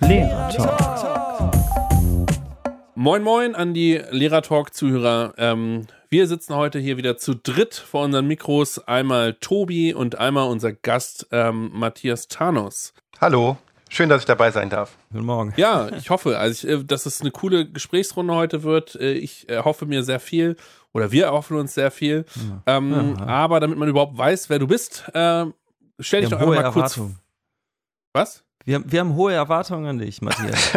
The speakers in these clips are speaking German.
Lehrer Talk. Moin Moin an die Lehrer Talk Zuhörer. Ähm, wir sitzen heute hier wieder zu dritt vor unseren Mikros. Einmal Tobi und einmal unser Gast ähm, Matthias Thanos. Hallo. Schön, dass ich dabei sein darf. Guten Morgen. Ja, ich hoffe, also ich, äh, dass es eine coole Gesprächsrunde heute wird. Äh, ich äh, hoffe mir sehr viel oder wir erhoffen uns sehr viel. Ja. Ähm, ja. Aber damit man überhaupt weiß, wer du bist, äh, stell dich doch einfach mal kurz. Was? Wir, wir haben hohe Erwartungen an dich, Matthias.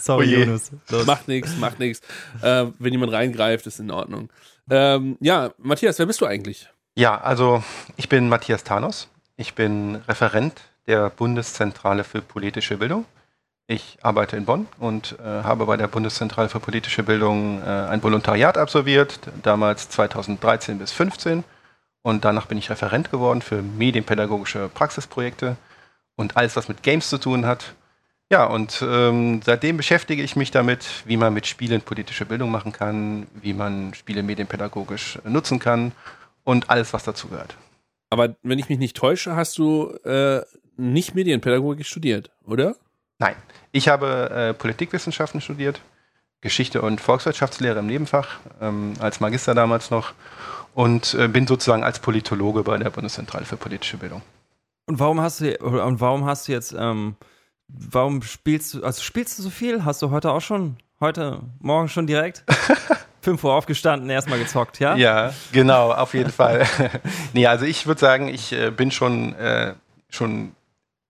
Sorry, oh Jonas. Macht nichts, macht nichts. Äh, wenn jemand reingreift, ist in Ordnung. Ähm, ja, Matthias, wer bist du eigentlich? Ja, also ich bin Matthias Thanos. Ich bin Referent der Bundeszentrale für politische Bildung. Ich arbeite in Bonn und äh, habe bei der Bundeszentrale für politische Bildung äh, ein Volontariat absolviert, damals 2013 bis 2015. Und danach bin ich Referent geworden für medienpädagogische Praxisprojekte und alles, was mit Games zu tun hat. Ja, und ähm, seitdem beschäftige ich mich damit, wie man mit Spielen politische Bildung machen kann, wie man Spiele medienpädagogisch nutzen kann und alles, was dazu gehört. Aber wenn ich mich nicht täusche, hast du äh, nicht Medienpädagogik studiert, oder? Nein, ich habe äh, Politikwissenschaften studiert, Geschichte und Volkswirtschaftslehre im Nebenfach, ähm, als Magister damals noch und äh, bin sozusagen als Politologe bei der Bundeszentrale für politische Bildung. Und warum hast du und warum hast du jetzt ähm, warum spielst du also spielst du so viel? Hast du heute auch schon heute morgen schon direkt 5 Uhr aufgestanden, erstmal gezockt, ja? Ja, genau, auf jeden Fall. nee, also ich würde sagen, ich äh, bin schon äh, schon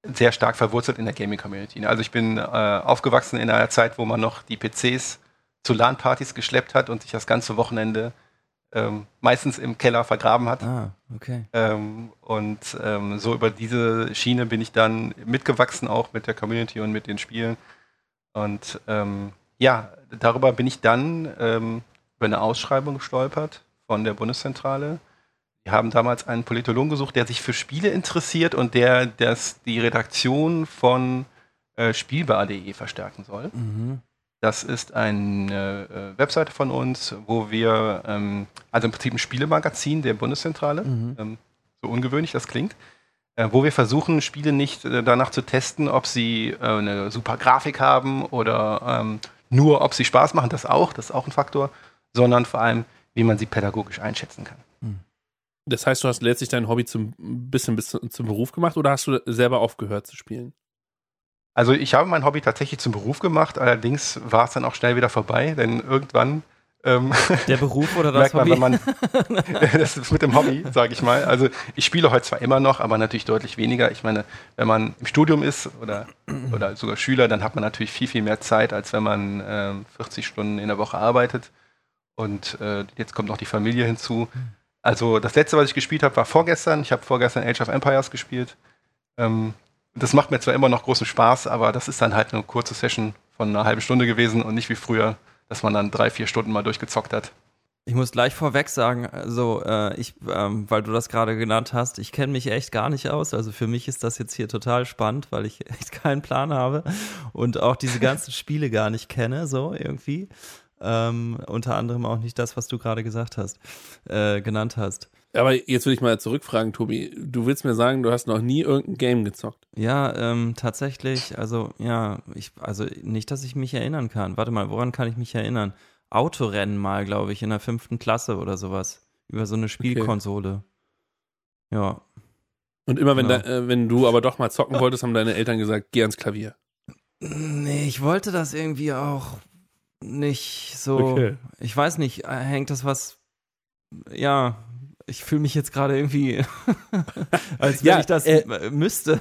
sehr stark verwurzelt in der Gaming Community. Also ich bin äh, aufgewachsen in einer Zeit, wo man noch die PCs zu LAN-Partys geschleppt hat und sich das ganze Wochenende ähm, meistens im Keller vergraben hat. Ah, okay. Ähm, und ähm, so über diese Schiene bin ich dann mitgewachsen, auch mit der Community und mit den Spielen. Und ähm, ja, darüber bin ich dann ähm, über eine Ausschreibung gestolpert von der Bundeszentrale. Wir haben damals einen Politologen gesucht, der sich für Spiele interessiert und der das, die Redaktion von äh, Spielbar.de verstärken soll. Mhm. Das ist eine äh, Webseite von uns, wo wir, ähm, also im Prinzip ein Spielemagazin der Bundeszentrale, mhm. ähm, so ungewöhnlich das klingt, äh, wo wir versuchen, Spiele nicht äh, danach zu testen, ob sie äh, eine super Grafik haben oder ähm, nur, ob sie Spaß machen, das auch, das ist auch ein Faktor, sondern vor allem, wie man sie pädagogisch einschätzen kann. Mhm. Das heißt, du hast letztlich dein Hobby zum bisschen bis zum Beruf gemacht oder hast du selber aufgehört zu spielen? Also ich habe mein Hobby tatsächlich zum Beruf gemacht, allerdings war es dann auch schnell wieder vorbei, denn irgendwann ähm, der Beruf oder das Hobby? Man, das ist mit dem Hobby, sage ich mal. Also ich spiele heute zwar immer noch, aber natürlich deutlich weniger. Ich meine, wenn man im Studium ist oder, oder sogar Schüler, dann hat man natürlich viel, viel mehr Zeit, als wenn man ähm, 40 Stunden in der Woche arbeitet. Und äh, jetzt kommt noch die Familie hinzu. Also das letzte, was ich gespielt habe, war vorgestern. Ich habe vorgestern Age of Empires gespielt. Ähm, das macht mir zwar immer noch großen Spaß, aber das ist dann halt eine kurze Session von einer halben Stunde gewesen und nicht wie früher, dass man dann drei, vier Stunden mal durchgezockt hat. Ich muss gleich vorweg sagen, also äh, ich, ähm, weil du das gerade genannt hast, ich kenne mich echt gar nicht aus. Also für mich ist das jetzt hier total spannend, weil ich echt keinen Plan habe und auch diese ganzen Spiele gar nicht kenne, so irgendwie. Ähm, unter anderem auch nicht das, was du gerade gesagt hast, äh, genannt hast. Aber jetzt will ich mal zurückfragen, Tobi. Du willst mir sagen, du hast noch nie irgendein Game gezockt? Ja, ähm, tatsächlich. Also, ja, ich, also nicht, dass ich mich erinnern kann. Warte mal, woran kann ich mich erinnern? Autorennen mal, glaube ich, in der fünften Klasse oder sowas. Über so eine Spielkonsole. Okay. Ja. Und immer wenn, genau. da, äh, wenn du aber doch mal zocken wolltest, haben deine Eltern gesagt, geh ans Klavier. Nee, ich wollte das irgendwie auch nicht so. Okay. Ich weiß nicht, äh, hängt das was. Ja, ich fühle mich jetzt gerade irgendwie, als wenn ja, ich das äh, müsste.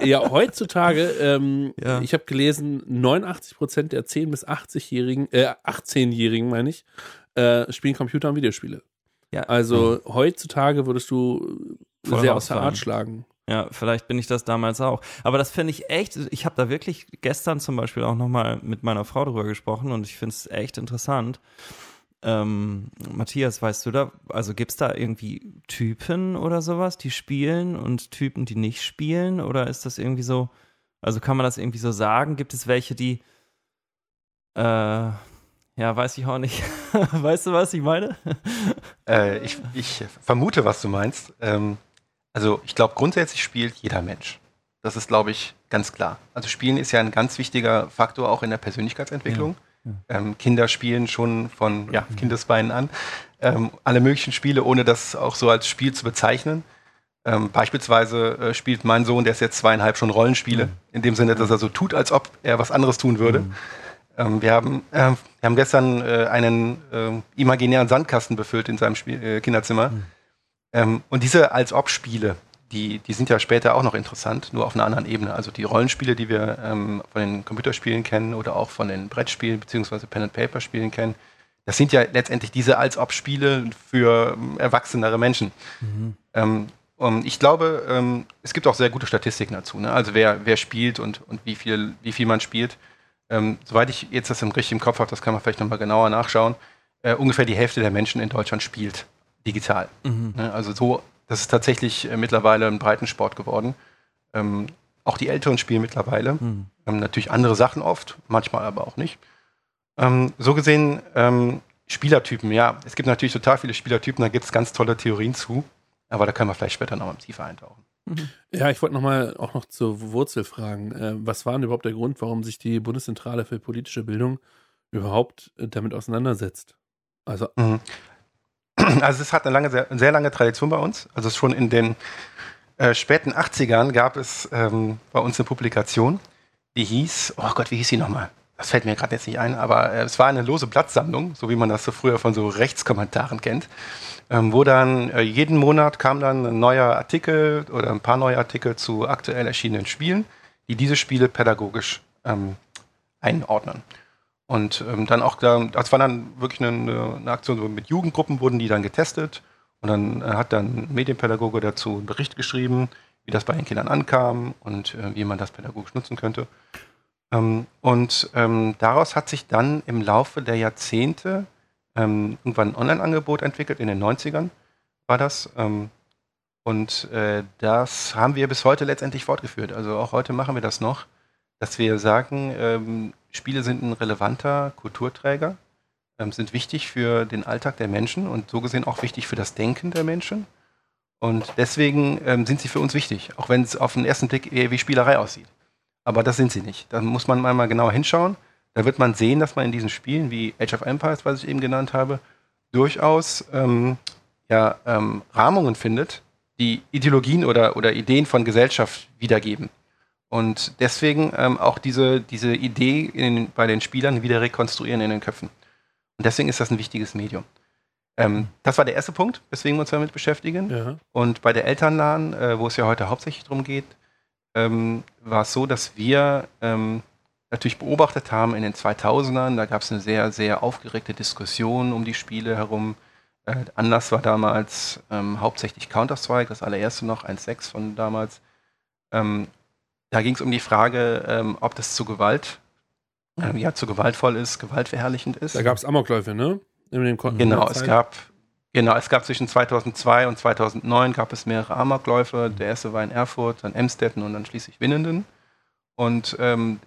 ja, heutzutage, ähm, ja. ich habe gelesen, 89 Prozent der 10- bis 80-Jährigen, äh, 18-Jährigen meine ich, äh, spielen Computer und Videospiele. Ja. Also mhm. heutzutage würdest du Voll sehr aus der Art schlagen. Ja, vielleicht bin ich das damals auch. Aber das finde ich echt, ich habe da wirklich gestern zum Beispiel auch nochmal mit meiner Frau drüber gesprochen und ich finde es echt interessant. Ähm, Matthias, weißt du da, also gibt es da irgendwie Typen oder sowas, die spielen und Typen, die nicht spielen? Oder ist das irgendwie so, also kann man das irgendwie so sagen? Gibt es welche, die, äh, ja, weiß ich auch nicht. weißt du, was ich meine? Äh, ich, ich, vermute, was du meinst. Ähm, also ich glaube, grundsätzlich spielt jeder Mensch. Das ist, glaube ich, ganz klar. Also Spielen ist ja ein ganz wichtiger Faktor auch in der Persönlichkeitsentwicklung. Ja. Ähm, Kinder spielen schon von ja, Kindesbeinen an ähm, alle möglichen Spiele, ohne das auch so als Spiel zu bezeichnen. Ähm, beispielsweise äh, spielt mein Sohn, der ist jetzt zweieinhalb, schon Rollenspiele. Mhm. In dem Sinne, dass er so tut, als ob er was anderes tun würde. Mhm. Ähm, wir, haben, äh, wir haben gestern äh, einen äh, imaginären Sandkasten befüllt in seinem Spiel, äh, Kinderzimmer. Mhm. Ähm, und diese als ob Spiele, die, die sind ja später auch noch interessant, nur auf einer anderen Ebene. Also die Rollenspiele, die wir ähm, von den Computerspielen kennen oder auch von den Brettspielen bzw. Pen-and-Paper-Spielen kennen, das sind ja letztendlich diese als ob Spiele für ähm, erwachsenere Menschen. Mhm. Ähm, um, ich glaube, ähm, es gibt auch sehr gute Statistiken dazu. Ne? Also wer, wer spielt und, und wie, viel, wie viel man spielt. Ähm, soweit ich jetzt das im richtigen Kopf habe, das kann man vielleicht nochmal genauer nachschauen, äh, ungefähr die Hälfte der Menschen in Deutschland spielt digital. Mhm. Ne? Also so, das ist tatsächlich äh, mittlerweile ein Breitensport geworden. Ähm, auch die Älteren spielen mittlerweile. Mhm. natürlich andere Sachen oft, manchmal aber auch nicht. Ähm, so gesehen, ähm, Spielertypen, ja, es gibt natürlich total viele Spielertypen, da gibt es ganz tolle Theorien zu, aber da können wir vielleicht später nochmal tiefer eintauchen. Mhm. Ja, ich wollte nochmal auch noch zur Wurzel fragen. Äh, was war denn überhaupt der Grund, warum sich die Bundeszentrale für politische Bildung überhaupt äh, damit auseinandersetzt? Also, mhm. Also es hat eine lange, sehr, sehr, lange Tradition bei uns. Also schon in den äh, späten 80ern gab es ähm, bei uns eine Publikation, die hieß, oh Gott, wie hieß sie nochmal? das fällt mir gerade jetzt nicht ein, aber äh, es war eine lose Blattsammlung, so wie man das so früher von so Rechtskommentaren kennt, ähm, wo dann äh, jeden Monat kam dann ein neuer Artikel oder ein paar neue Artikel zu aktuell erschienenen Spielen, die diese Spiele pädagogisch ähm, einordnen. Und ähm, dann auch, das war dann wirklich eine, eine Aktion mit Jugendgruppen, wurden die dann getestet. Und dann äh, hat dann ein Medienpädagoge dazu einen Bericht geschrieben, wie das bei den Kindern ankam und äh, wie man das pädagogisch nutzen könnte. Ähm, und ähm, daraus hat sich dann im Laufe der Jahrzehnte ähm, irgendwann ein Online-Angebot entwickelt, in den 90ern war das. Ähm, und äh, das haben wir bis heute letztendlich fortgeführt. Also auch heute machen wir das noch, dass wir sagen, ähm, Spiele sind ein relevanter Kulturträger, ähm, sind wichtig für den Alltag der Menschen und so gesehen auch wichtig für das Denken der Menschen. Und deswegen sind sie für uns wichtig, auch wenn es auf den ersten Blick eher wie Spielerei aussieht aber das sind sie nicht. Da muss man mal genauer hinschauen. Da wird man sehen, dass man in diesen Spielen wie Age of Empires, was ich eben genannt habe, durchaus ähm, ja, ähm, Rahmungen findet, die Ideologien oder, oder Ideen von Gesellschaft wiedergeben. Und deswegen ähm, auch diese, diese Idee in, bei den Spielern wieder rekonstruieren in den Köpfen. Und deswegen ist das ein wichtiges Medium. Ähm, das war der erste Punkt, weswegen wir uns damit beschäftigen. Ja. Und bei der Elternladen, äh, wo es ja heute hauptsächlich darum geht, ähm, war es so, dass wir ähm, natürlich beobachtet haben in den 2000ern, da gab es eine sehr, sehr aufgeregte Diskussion um die Spiele herum. Äh, Anlass war damals ähm, hauptsächlich Counter-Strike, das allererste noch, 1.6 von damals. Ähm, da ging es um die Frage, ähm, ob das zu Gewalt, äh, ja, zu gewaltvoll ist, gewaltverherrlichend ist. Da gab es Amokläufe, ne? genau, es gab Genau, es gab zwischen 2002 und 2009 gab es mehrere Amokläufe. Der erste war in Erfurt, dann Emstetten und dann schließlich Winnenden. Und ähm,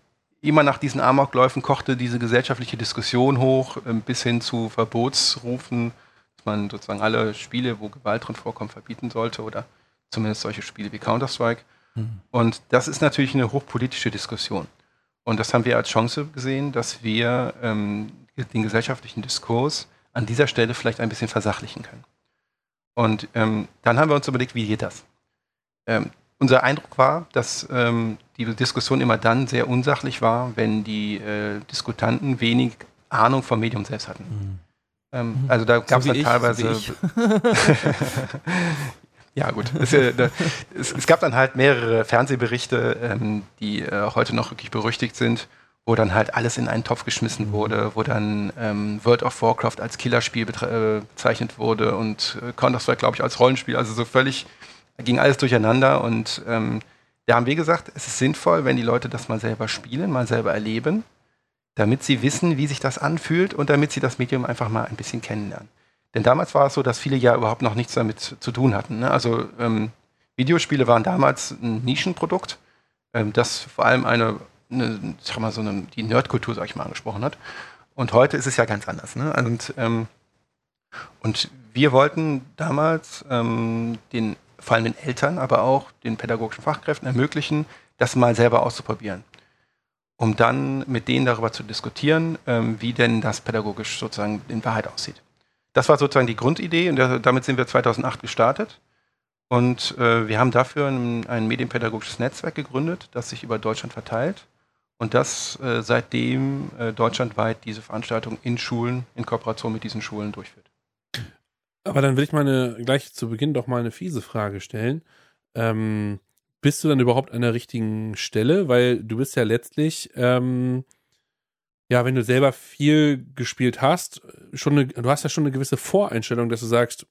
immer nach diesen Amokläufen kochte diese gesellschaftliche Diskussion hoch, ähm, bis hin zu Verbotsrufen, dass man sozusagen alle Spiele, wo Gewalt drin vorkommt, verbieten sollte oder zumindest solche Spiele wie Counter-Strike. Mhm. Und das ist natürlich eine hochpolitische Diskussion. Und das haben wir als Chance gesehen, dass wir ähm, den gesellschaftlichen Diskurs an dieser Stelle vielleicht ein bisschen versachlichen können. Und ähm, dann haben wir uns überlegt, wie geht das? Ähm, unser Eindruck war, dass ähm, die Diskussion immer dann sehr unsachlich war, wenn die äh, Diskutanten wenig Ahnung vom Medium selbst hatten. Mhm. Ähm, mhm. also da gab es dann ich, teilweise. So ja, gut. Es, äh, es, es, gab dann halt mehrere Fernsehberichte, ähm, die äh, heute noch wirklich berüchtigt sind wo dann halt alles in einen Topf geschmissen mhm. wurde, wo dann ähm, World of Warcraft als Killerspiel äh, bezeichnet wurde und äh, Counter-Strike, glaube ich, als Rollenspiel. Also so völlig ging alles durcheinander und ähm, da haben wir gesagt, es ist sinnvoll, wenn die Leute das mal selber spielen, mal selber erleben, damit sie wissen, wie sich das anfühlt und damit sie das Medium einfach mal ein bisschen kennenlernen. Denn damals war es so, dass viele ja überhaupt noch nichts damit zu tun hatten. Ne? Also ähm, Videospiele waren damals ein Nischenprodukt, ähm, das vor allem eine eine, sag mal, so eine, die Nerdkultur, sag ich mal, angesprochen hat. Und heute ist es ja ganz anders. Ne? Und, ähm, und wir wollten damals ähm, den, vor allem den Eltern, aber auch den pädagogischen Fachkräften ermöglichen, das mal selber auszuprobieren, um dann mit denen darüber zu diskutieren, ähm, wie denn das pädagogisch sozusagen in Wahrheit aussieht. Das war sozusagen die Grundidee und damit sind wir 2008 gestartet. Und äh, wir haben dafür ein, ein, medienpädagogisches Netzwerk gegründet, das sich über Deutschland verteilt und das äh, seitdem äh, deutschlandweit diese Veranstaltung in Schulen, in Kooperation mit diesen Schulen durchführt. Aber dann will ich mal gleich zu Beginn doch mal eine fiese Frage stellen. Ähm, bist du dann überhaupt an der richtigen Stelle? Weil du bist ja letztlich, ähm, ja, wenn du selber viel gespielt hast, schon eine, du hast ja schon eine gewisse Voreinstellung, dass du sagst,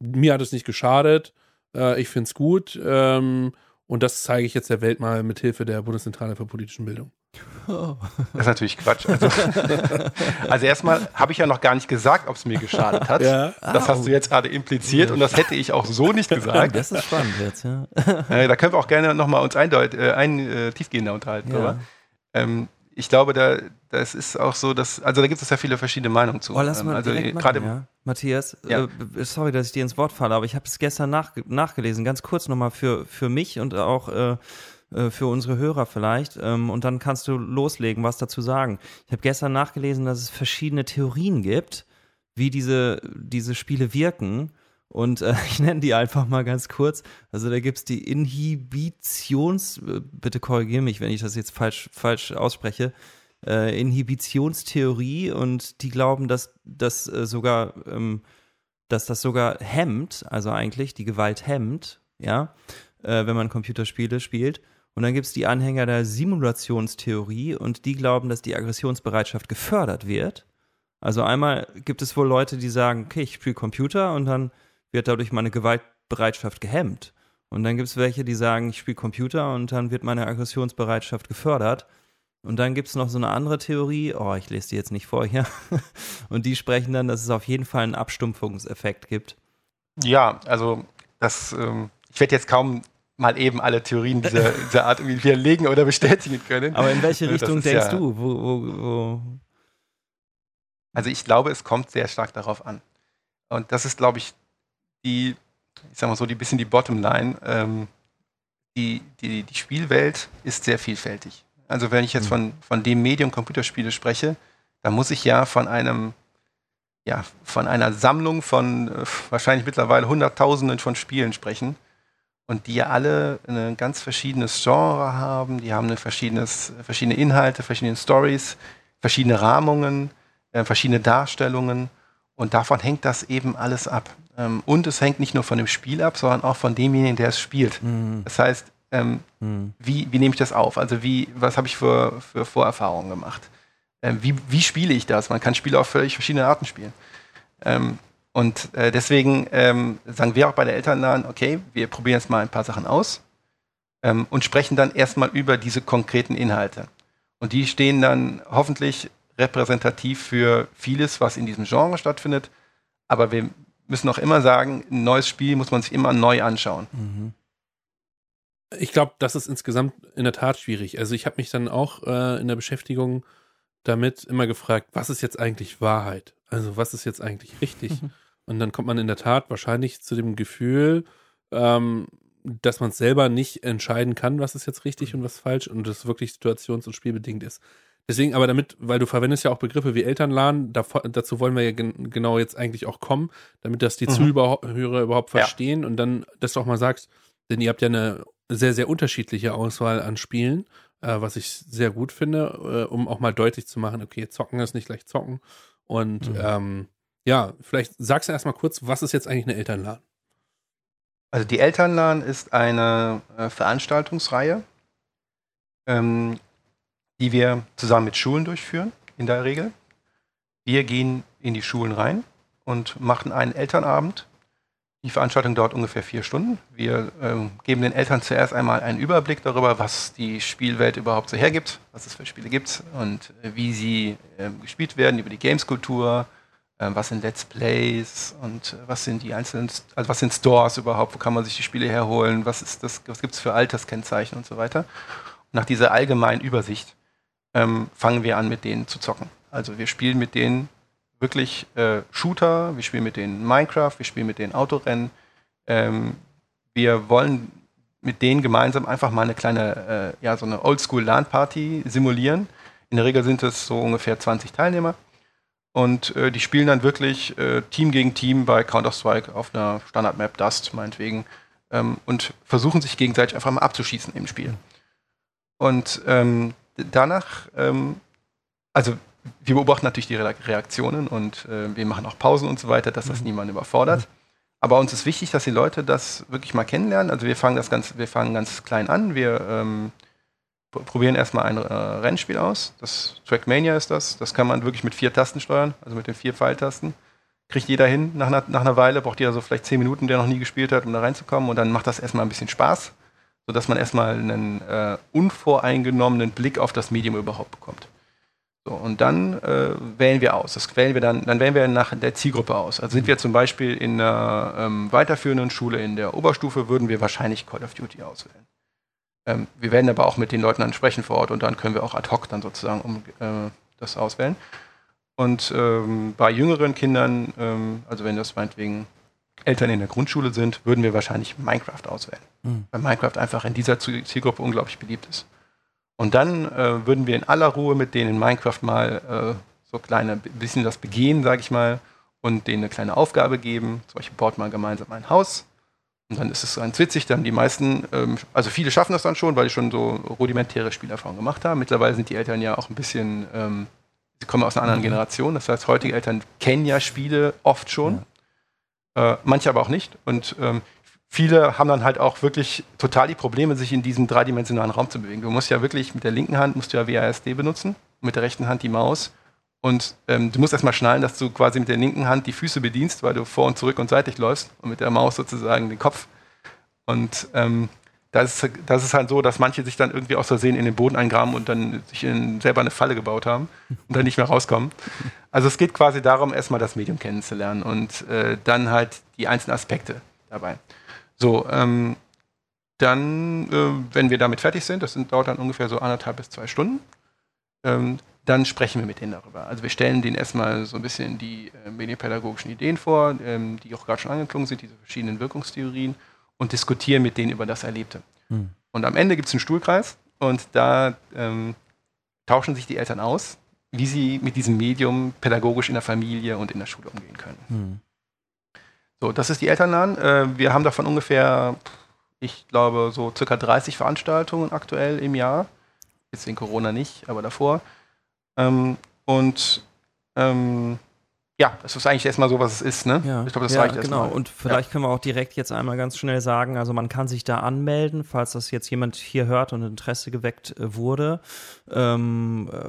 mir hat es nicht geschadet, äh, ich finde es gut ähm, und das zeige ich jetzt der Welt mal mit Hilfe der Bundeszentrale für politischen Bildung. Das ist natürlich Quatsch. Also, also erstmal habe ich ja noch gar nicht gesagt, ob es mir geschadet hat. Ja. Das hast du jetzt gerade impliziert und das hätte ich auch so nicht gesagt. Das ist spannend jetzt, ja. Äh, da können wir auch gerne nochmal uns eindeut, äh, ein, äh, tiefgehender unterhalten. Ja. Ähm, ich glaube, da, das ist auch so, dass, also da gibt es ja viele verschiedene Meinungen zu. Oh, lass mal ähm, also gerade ja. Matthias, ja. Äh, sorry, dass ich dir ins Wort falle, aber ich habe es gestern nach, nachgelesen, ganz kurz nochmal für, für mich und auch äh, äh, für unsere Hörer vielleicht. Ähm, und dann kannst du loslegen, was dazu sagen. Ich habe gestern nachgelesen, dass es verschiedene Theorien gibt, wie diese, diese Spiele wirken. Und äh, ich nenne die einfach mal ganz kurz. Also da gibt es die Inhibitions, äh, bitte korrigiere mich, wenn ich das jetzt falsch, falsch ausspreche, äh, Inhibitionstheorie und die glauben, dass das äh, sogar, ähm, dass das sogar hemmt, also eigentlich die Gewalt hemmt, ja, äh, wenn man Computerspiele spielt. Und dann gibt es die Anhänger der Simulationstheorie und die glauben, dass die Aggressionsbereitschaft gefördert wird. Also einmal gibt es wohl Leute, die sagen, okay, ich spiele Computer und dann wird dadurch meine Gewaltbereitschaft gehemmt. Und dann gibt es welche, die sagen, ich spiele Computer und dann wird meine Aggressionsbereitschaft gefördert. Und dann gibt es noch so eine andere Theorie, oh, ich lese die jetzt nicht vor hier. und die sprechen dann, dass es auf jeden Fall einen Abstumpfungseffekt gibt. Ja, also das, ähm, ich werde jetzt kaum mal eben alle Theorien dieser, dieser Art irgendwie widerlegen oder bestätigen können. Aber in welche Richtung denkst ja, du? Wo, wo, wo? Also ich glaube, es kommt sehr stark darauf an. Und das ist, glaube ich, die, ich sag mal so, die bisschen die Bottomline. Ähm, die, die, die Spielwelt ist sehr vielfältig. Also wenn ich jetzt mhm. von, von dem Medium Computerspiele spreche, dann muss ich ja von einem ja, von einer Sammlung von äh, wahrscheinlich mittlerweile Hunderttausenden von Spielen sprechen und die ja alle ein ganz verschiedenes Genre haben, die haben eine verschiedenes, verschiedene Inhalte, verschiedene Stories, verschiedene Rahmungen, äh, verschiedene Darstellungen und davon hängt das eben alles ab. Ähm, und es hängt nicht nur von dem Spiel ab, sondern auch von demjenigen, der es spielt. Mhm. Das heißt, ähm, mhm. wie, wie nehme ich das auf? Also wie, was habe ich für, für Vorerfahrungen gemacht? Ähm, wie, wie spiele ich das? Man kann Spiele auf völlig verschiedene Arten spielen. Ähm, und äh, deswegen ähm, sagen wir auch bei der Elternladen, okay, wir probieren jetzt mal ein paar Sachen aus ähm, und sprechen dann erstmal über diese konkreten Inhalte. Und die stehen dann hoffentlich repräsentativ für vieles, was in diesem Genre stattfindet. Aber wir müssen auch immer sagen, ein neues Spiel muss man sich immer neu anschauen. Mhm. Ich glaube, das ist insgesamt in der Tat schwierig. Also ich habe mich dann auch äh, in der Beschäftigung damit immer gefragt, was ist jetzt eigentlich Wahrheit? Also was ist jetzt eigentlich richtig? Mhm. Und dann kommt man in der Tat wahrscheinlich zu dem Gefühl, ähm, dass man selber nicht entscheiden kann, was ist jetzt richtig und was falsch und das wirklich situations- und spielbedingt ist. Deswegen aber damit, weil du verwendest ja auch Begriffe wie Elternladen, da, dazu wollen wir ja gen genau jetzt eigentlich auch kommen, damit das die mhm. Zuhörer überhaupt verstehen ja. und dann, dass du auch mal sagst, denn ihr habt ja eine sehr, sehr unterschiedliche Auswahl an Spielen, äh, was ich sehr gut finde, äh, um auch mal deutlich zu machen, okay, zocken ist nicht gleich zocken und mhm. ähm, ja, vielleicht sagst du erstmal kurz, was ist jetzt eigentlich eine Elternladen? Also die Elternladen ist eine äh, Veranstaltungsreihe, ähm, die wir zusammen mit Schulen durchführen, in der Regel. Wir gehen in die Schulen rein und machen einen Elternabend. Die Veranstaltung dauert ungefähr vier Stunden. Wir ähm, geben den Eltern zuerst einmal einen Überblick darüber, was die Spielwelt überhaupt so hergibt, was es für Spiele gibt und äh, wie sie äh, gespielt werden, über die Gameskultur, ähm, was sind Let's Plays und äh, was sind die einzelnen, also was sind Stores überhaupt, wo kann man sich die Spiele herholen, was ist das, was gibt es für Alterskennzeichen und so weiter. Und nach dieser allgemeinen Übersicht ähm, fangen wir an, mit denen zu zocken. Also wir spielen mit denen wirklich äh, Shooter, wir spielen mit denen Minecraft, wir spielen mit denen Autorennen. Ähm, wir wollen mit denen gemeinsam einfach mal eine kleine, äh, ja, so eine Oldschool-LAN-Party simulieren. In der Regel sind es so ungefähr 20 Teilnehmer. Und äh, die spielen dann wirklich äh, Team gegen Team bei Counter-Strike auf einer Standard-Map Dust, meinetwegen, ähm, und versuchen sich gegenseitig einfach mal abzuschießen im Spiel. Und ähm, danach, ähm, also wir beobachten natürlich die Reaktionen und äh, wir machen auch Pausen und so weiter, dass das mhm. niemand überfordert. Aber uns ist wichtig, dass die Leute das wirklich mal kennenlernen. Also wir fangen das ganz, wir fangen ganz klein an. Wir ähm, probieren erstmal ein äh, Rennspiel aus. Das Trackmania ist das. Das kann man wirklich mit vier Tasten steuern, also mit den vier Pfeiltasten. Kriegt jeder hin nach einer, nach einer Weile, braucht jeder so vielleicht zehn Minuten, der noch nie gespielt hat, um da reinzukommen. Und dann macht das erstmal ein bisschen Spaß, sodass man erstmal einen äh, unvoreingenommenen Blick auf das Medium überhaupt bekommt. So, und dann äh, wählen wir aus. Das wählen wir dann, dann wählen wir nach der Zielgruppe aus. Also sind wir zum Beispiel in einer ähm, weiterführenden Schule in der Oberstufe, würden wir wahrscheinlich Call of Duty auswählen. Ähm, wir werden aber auch mit den Leuten dann sprechen vor Ort und dann können wir auch ad hoc dann sozusagen um, äh, das auswählen. Und ähm, bei jüngeren Kindern, ähm, also wenn das meinetwegen Eltern in der Grundschule sind, würden wir wahrscheinlich Minecraft auswählen. Mhm. Weil Minecraft einfach in dieser Zielgruppe unglaublich beliebt ist. Und dann äh, würden wir in aller Ruhe mit denen in Minecraft mal äh, so kleine, bisschen das begehen, sage ich mal, und denen eine kleine Aufgabe geben. Zum Beispiel baut mal gemeinsam ein Haus und dann ist es ganz witzig, dann die meisten, ähm, also viele schaffen das dann schon, weil die schon so rudimentäre Spielerfahrungen gemacht haben. Mittlerweile sind die Eltern ja auch ein bisschen, ähm, sie kommen aus einer anderen mhm. Generation. Das heißt, heutige Eltern kennen ja Spiele oft schon, ja. äh, manche aber auch nicht. Und ähm, viele haben dann halt auch wirklich total die Probleme, sich in diesem dreidimensionalen Raum zu bewegen. Du musst ja wirklich mit der linken Hand musst du ja WASD benutzen, mit der rechten Hand die Maus und ähm, du musst erstmal schnallen, dass du quasi mit der linken Hand die Füße bedienst, weil du vor und zurück und seitlich läufst und mit der Maus sozusagen den Kopf. Und ähm, das, ist, das ist halt so, dass manche sich dann irgendwie aus Versehen in den Boden eingraben und dann sich in, selber eine Falle gebaut haben und dann nicht mehr rauskommen. Also es geht quasi darum, erstmal das Medium kennenzulernen und äh, dann halt die einzelnen Aspekte dabei. So, ähm, dann, äh, wenn wir damit fertig sind, das sind, dauert dann ungefähr so anderthalb bis zwei Stunden, ähm, dann sprechen wir mit denen darüber. Also wir stellen denen erstmal so ein bisschen die äh, medienpädagogischen Ideen vor, ähm, die auch gerade schon angeklungen sind, diese verschiedenen Wirkungstheorien und diskutieren mit denen über das Erlebte. Hm. Und am Ende gibt es einen Stuhlkreis und da ähm, tauschen sich die Eltern aus, wie sie mit diesem Medium pädagogisch in der Familie und in der Schule umgehen können. Hm. So, das ist die Elternladen. Äh, wir haben davon ungefähr, ich glaube, so circa 30 Veranstaltungen aktuell im Jahr. Jetzt wegen Corona nicht, aber davor. Ähm, und ähm, ja, das ist eigentlich erstmal so, was es ist, ne? Ja, ich glaube, das ja, reicht erstmal. Genau, und vielleicht ja. können wir auch direkt jetzt einmal ganz schnell sagen, also man kann sich da anmelden, falls das jetzt jemand hier hört und Interesse geweckt äh, wurde. Ähm, äh,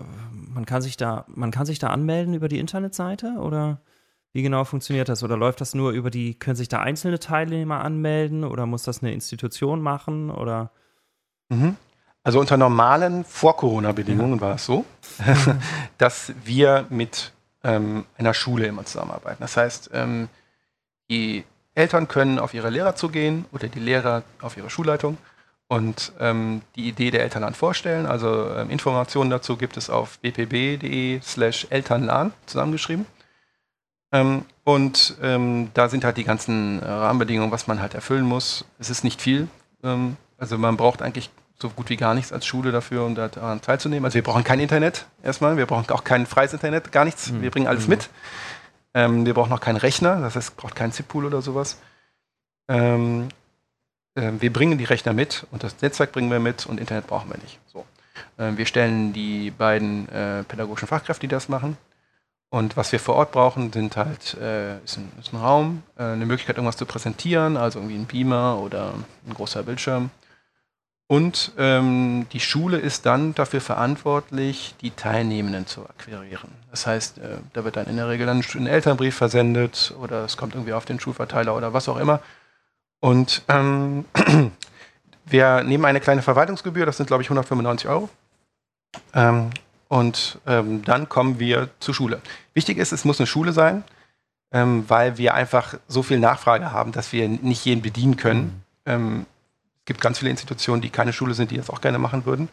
man kann sich da, man kann sich da anmelden über die Internetseite oder wie genau funktioniert das? Oder läuft das nur über die, können sich da einzelne Teilnehmer anmelden oder muss das eine Institution machen oder? Mhm. Also unter normalen Vor-Corona-Bedingungen ja. war es so, dass wir mit ähm, einer Schule immer zusammenarbeiten. Das heißt, ähm, die Eltern können auf ihre Lehrer zugehen oder die Lehrer auf ihre Schulleitung und ähm, die Idee der Elternlan vorstellen. Also ähm, Informationen dazu gibt es auf bpb.de slash Elternlan zusammengeschrieben. Ähm, und ähm, da sind halt die ganzen Rahmenbedingungen, was man halt erfüllen muss. Es ist nicht viel. also man braucht eigentlich so gut wie gar nichts als Schule dafür, um daran teilzunehmen. Also wir brauchen kein Internet erstmal, wir brauchen auch kein freies Internet, gar nichts. Mhm. Wir bringen alles mhm. mit. Ähm, wir brauchen noch keinen Rechner, das heißt, braucht keinen ZIP-Pool oder sowas. Ähm, äh, wir bringen die Rechner mit und das Netzwerk bringen wir mit und Internet brauchen wir nicht. So. Ähm, wir stellen die beiden äh, pädagogischen Fachkräfte, die das machen. Und was wir vor Ort brauchen, sind halt, äh, ist, ein, ist, ein, Raum, äh, eine Möglichkeit, irgendwas zu präsentieren, also irgendwie ein Beamer oder ein großer Bildschirm und ähm, die Schule ist dann dafür verantwortlich, die Teilnehmenden zu akquirieren. Das heißt, äh, da wird dann in der Regel dann ein Elternbrief versendet oder es kommt irgendwie auf den Schulverteiler oder was auch immer. Und ähm, wir nehmen eine kleine Verwaltungsgebühr, das sind glaube ich 195 Euro. Ähm, und ähm, dann kommen wir zur Schule. Wichtig ist, es muss eine Schule sein, ähm, weil wir einfach so viel Nachfrage haben, dass wir nicht jeden bedienen können. Mhm ähm, gibt ganz viele Institutionen, die keine Schule sind, die das auch gerne machen würden.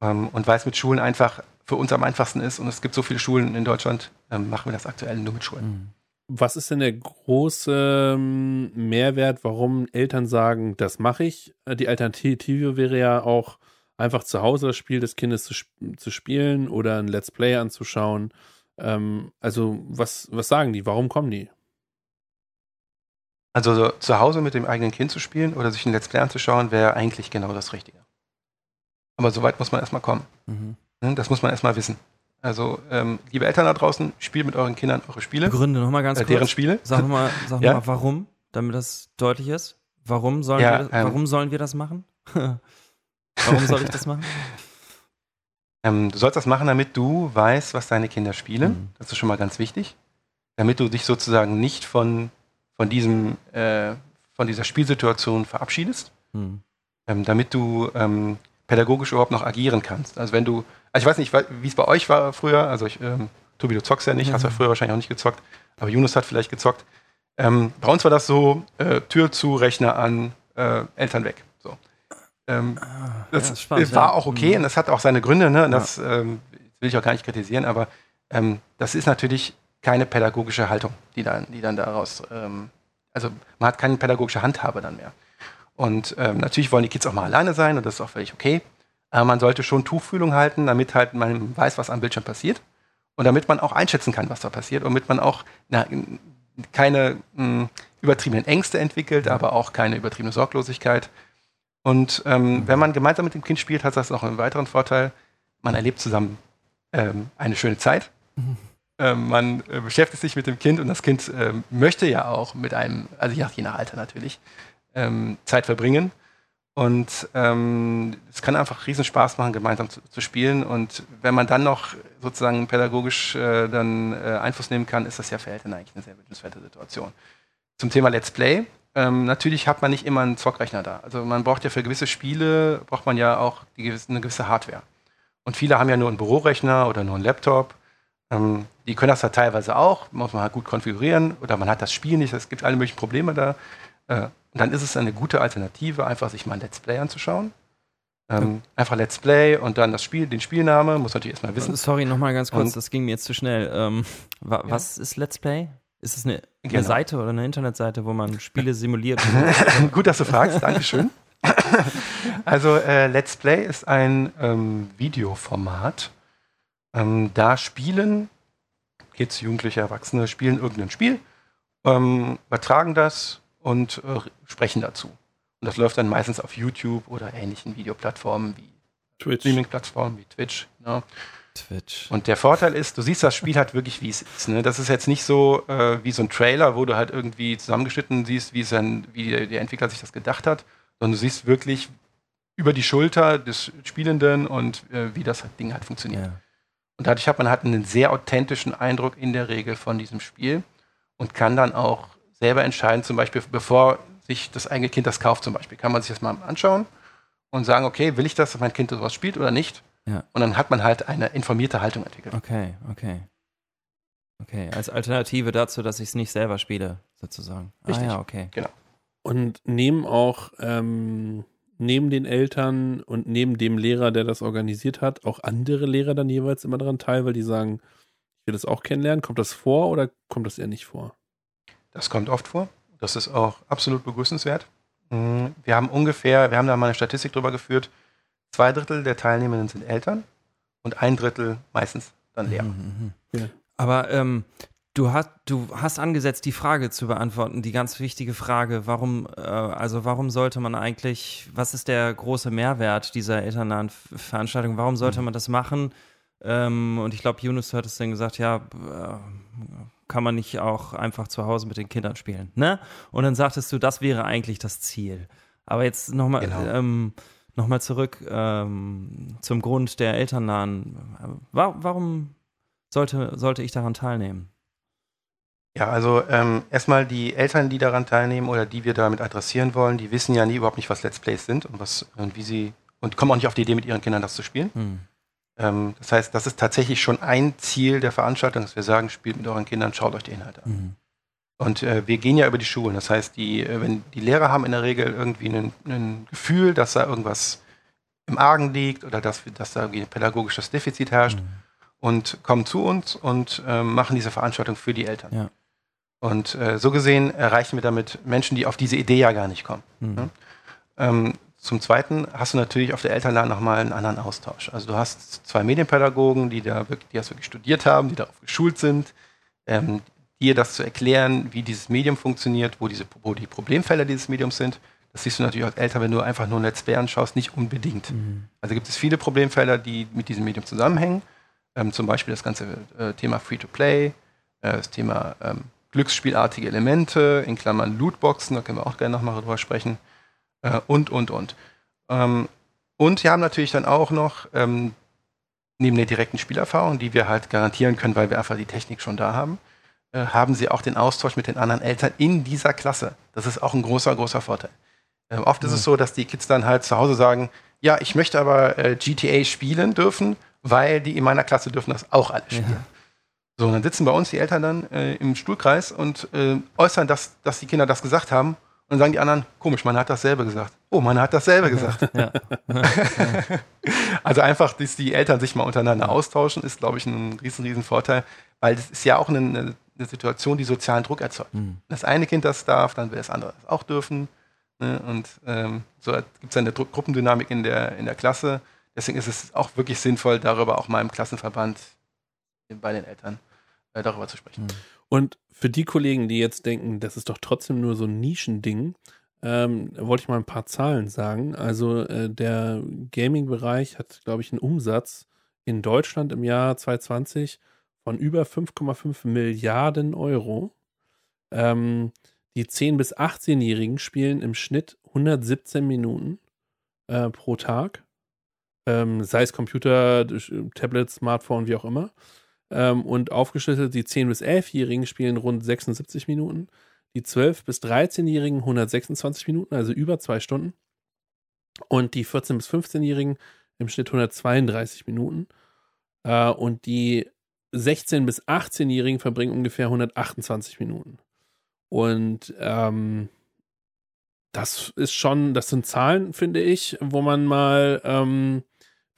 Ähm, und weil es mit Schulen einfach für uns am einfachsten ist und es gibt so viele Schulen in Deutschland, ähm, machen wir das aktuell nur mit Schulen. Mhm. was ist denn der große ähm, Mehrwert, warum Eltern sagen, das mache ich? Äh, die Alternative wäre ja auch einfach zu Hause das Spiel des Kindes zu, zu spielen oder ein Let's Play anzuschauen. Ähm, also was, was sagen die? Warum kommen die? Also so, zu Hause mit dem eigenen Kind zu spielen oder sich ein Let's Play anzuschauen, wäre eigentlich genau das Richtige. Aber so weit muss man erstmal kommen. Mhm. Ne, das muss man erstmal wissen. Also, ähm, liebe Eltern da draußen, spielt mit euren Kindern eure Spiele. Gründe nochmal ganz äh, kurz. Deren Spiele. Sag mal, sag ja? mal, warum, damit das deutlich ist. Warum sollen, ja, wir, das, ähm, warum sollen wir das machen? warum soll ich das machen? Ähm, du sollst das machen, damit du weißt, was deine Kinder spielen. Mhm. Das ist schon mal ganz wichtig. Damit du dich sozusagen nicht von, von, diesem, äh, von dieser Spielsituation verabschiedest. Mhm. Ähm, damit du ähm, pädagogisch überhaupt noch agieren kannst. Also wenn du, also ich weiß nicht, wie es bei euch war früher, also ich, ähm, Tobi, du zockst ja nicht, mhm. hast ja früher wahrscheinlich auch nicht gezockt, aber Yunus hat vielleicht gezockt. Ähm, bei uns war das so, äh, Tür zu, Rechner an, äh, Eltern weg. Ähm, ah, das ja, spannend, war ja. auch okay mhm. und das hat auch seine Gründe, ne? das ähm, will ich auch gar nicht kritisieren, aber ähm, das ist natürlich keine pädagogische Haltung, die dann, die dann daraus, ähm, also man hat keine pädagogische Handhabe dann mehr. Und ähm, natürlich wollen die Kids auch mal alleine sein und das ist auch völlig okay. Aber man sollte schon Tuchfühlung halten, damit halt man weiß, was am Bildschirm passiert. Und damit man auch einschätzen kann, was da passiert. Und damit man auch na, keine mh, übertriebenen Ängste entwickelt, aber auch keine übertriebene Sorglosigkeit. Und ähm, wenn man gemeinsam mit dem Kind spielt, hat das noch einen weiteren Vorteil. Man erlebt zusammen ähm, eine schöne Zeit. Mhm. Ähm, man äh, beschäftigt sich mit dem Kind und das Kind ähm, möchte ja auch mit einem, also je nach Alter natürlich, ähm, Zeit verbringen. Und ähm, es kann einfach riesen Spaß machen, gemeinsam zu, zu, spielen. Und wenn man dann noch sozusagen pädagogisch äh, dann äh, Einfluss nehmen kann, ist das ja für Eltern eigentlich eine sehr wünschenswerte Situation. Zum Thema Let's Play. Ähm, natürlich hat man nicht immer einen Zockrechner da. Also man braucht ja für gewisse Spiele, braucht man ja auch gewisse, eine gewisse Hardware. Und viele haben ja nur einen Bürorechner oder nur einen Laptop. Ähm, die können das ja teilweise auch, muss man halt gut konfigurieren. Oder man hat das Spiel nicht, es gibt alle möglichen Probleme da. Äh, und dann ist es eine gute Alternative, einfach sich mal ein Let's Play anzuschauen. Ähm, ja. Einfach Let's Play und dann das Spiel, den Spielname, muss natürlich erstmal wissen. Sorry, nochmal ganz kurz, und, das ging mir jetzt zu schnell. Ähm, wa ja. Was ist Let's Play? Ist es eine, eine genau. Seite oder eine Internetseite, wo man Spiele simuliert? Gut, dass du fragst, Dankeschön. also äh, Let's Play ist ein ähm, Videoformat. Ähm, da spielen Kids, Jugendliche, Erwachsene spielen irgendein Spiel, ähm, übertragen das und äh, sprechen dazu. Und das läuft dann meistens auf YouTube oder ähnlichen Videoplattformen wie Twitch. Streaming-Plattformen wie Twitch. Ne? Twitch. Und der Vorteil ist, du siehst das Spiel halt wirklich, wie es ist. Ne? Das ist jetzt nicht so äh, wie so ein Trailer, wo du halt irgendwie zusammengeschnitten siehst, wie, es dann, wie der Entwickler sich das gedacht hat, sondern du siehst wirklich über die Schulter des Spielenden und äh, wie das Ding halt funktioniert. Ja. Und dadurch hat man halt einen sehr authentischen Eindruck in der Regel von diesem Spiel und kann dann auch selber entscheiden, zum Beispiel bevor sich das eigene Kind das kauft, zum Beispiel, kann man sich das mal anschauen und sagen, okay, will ich das, dass mein Kind sowas spielt oder nicht? Ja. Und dann hat man halt eine informierte Haltung entwickelt. Okay, okay. Okay, als Alternative dazu, dass ich es nicht selber spiele, sozusagen. Ah Richtig. Ah ja, okay. Genau. Und nehmen auch ähm, neben den Eltern und neben dem Lehrer, der das organisiert hat, auch andere Lehrer dann jeweils immer daran teil, weil die sagen, ich will das auch kennenlernen. Kommt das vor oder kommt das eher nicht vor? Das kommt oft vor. Das ist auch absolut begrüßenswert. Mhm. Wir haben ungefähr, wir haben da mal eine Statistik drüber geführt, zwei Drittel der Teilnehmenden sind Eltern und ein Drittel meistens dann Lehrer. Mhm, mhm. Ja. Aber ähm, du, hast, du hast angesetzt, die Frage zu beantworten, die ganz wichtige Frage, warum, äh, also warum sollte man eigentlich, was ist der große Mehrwert dieser elternahen Veranstaltung? Warum sollte mhm. man das machen? Ähm, und ich glaube, Yunus hat es dann gesagt, ja, äh, kann man nicht auch einfach zu Hause mit den Kindern spielen, ne? Und dann sagtest du, das wäre eigentlich das Ziel. Aber jetzt nochmal genau. ähm, noch zurück ähm, zum Grund der elternnahen. Warum sollte, sollte ich daran teilnehmen? Ja, also ähm, erstmal die Eltern, die daran teilnehmen oder die wir damit adressieren wollen, die wissen ja nie überhaupt nicht, was Let's Plays sind und was und wie sie und kommen auch nicht auf die Idee, mit ihren Kindern das zu spielen. Hm. Ähm, das heißt, das ist tatsächlich schon ein Ziel der Veranstaltung, dass wir sagen, spielt mit euren Kindern, schaut euch die Inhalte an. Mhm. Und äh, wir gehen ja über die Schulen. Das heißt, die, äh, wenn die Lehrer haben in der Regel irgendwie ein Gefühl, dass da irgendwas im Argen liegt oder dass, dass da irgendwie ein pädagogisches Defizit herrscht mhm. und kommen zu uns und äh, machen diese Veranstaltung für die Eltern. Ja. Und äh, so gesehen erreichen wir damit Menschen, die auf diese Idee ja gar nicht kommen. Mhm. Ne? Ähm, zum Zweiten hast du natürlich auf der Elternlage nochmal einen anderen Austausch. Also du hast zwei Medienpädagogen, die da wirklich, die das wirklich studiert haben, die darauf geschult sind, ähm, dir das zu erklären, wie dieses Medium funktioniert, wo, diese, wo die Problemfelder dieses Mediums sind. Das siehst du natürlich als Eltern, wenn du einfach nur Let's Play anschaust, nicht unbedingt. Mhm. Also gibt es viele Problemfelder, die mit diesem Medium zusammenhängen. Ähm, zum Beispiel das ganze äh, Thema Free-to-Play, äh, das Thema ähm, glücksspielartige Elemente, in Klammern Lootboxen, da können wir auch gerne nochmal drüber sprechen, äh, und, und, und. Ähm, und wir haben natürlich dann auch noch, ähm, neben der direkten Spielerfahrung, die wir halt garantieren können, weil wir einfach die Technik schon da haben, äh, haben sie auch den Austausch mit den anderen Eltern in dieser Klasse. Das ist auch ein großer, großer Vorteil. Ähm, oft mhm. ist es so, dass die Kids dann halt zu Hause sagen, ja, ich möchte aber äh, GTA spielen dürfen, weil die in meiner Klasse dürfen das auch alle spielen. Ja. So, und dann sitzen bei uns die Eltern dann äh, im Stuhlkreis und äh, äußern, dass, dass die Kinder das gesagt haben. Und dann sagen die anderen, komisch, man hat dasselbe gesagt. Oh, man hat dasselbe gesagt. also einfach, dass die Eltern sich mal untereinander austauschen, ist, glaube ich, ein riesen, riesen Vorteil, weil das ist ja auch eine, eine Situation, die sozialen Druck erzeugt. Mhm. Das eine Kind das darf, dann will das andere das auch dürfen. Ne? Und ähm, so gibt es eine Dru Gruppendynamik in der, in der Klasse. Deswegen ist es auch wirklich sinnvoll, darüber auch mal im Klassenverband bei den Eltern äh, darüber zu sprechen. Mhm. Und für die Kollegen, die jetzt denken, das ist doch trotzdem nur so ein Nischending, ähm, wollte ich mal ein paar Zahlen sagen. Also äh, der Gaming-Bereich hat, glaube ich, einen Umsatz in Deutschland im Jahr 2020 von über 5,5 Milliarden Euro. Ähm, die 10- bis 18-Jährigen spielen im Schnitt 117 Minuten äh, pro Tag. Ähm, sei es Computer, Tablet, Smartphone, wie auch immer. Ähm, und aufgeschlüsselt, die 10- bis 11-Jährigen spielen rund 76 Minuten, die 12- bis 13-Jährigen 126 Minuten, also über zwei Stunden. Und die 14- bis 15-Jährigen im Schnitt 132 Minuten. Äh, und die 16- bis 18-Jährigen verbringen ungefähr 128 Minuten. Und ähm, das ist schon, das sind Zahlen, finde ich, wo man mal ähm,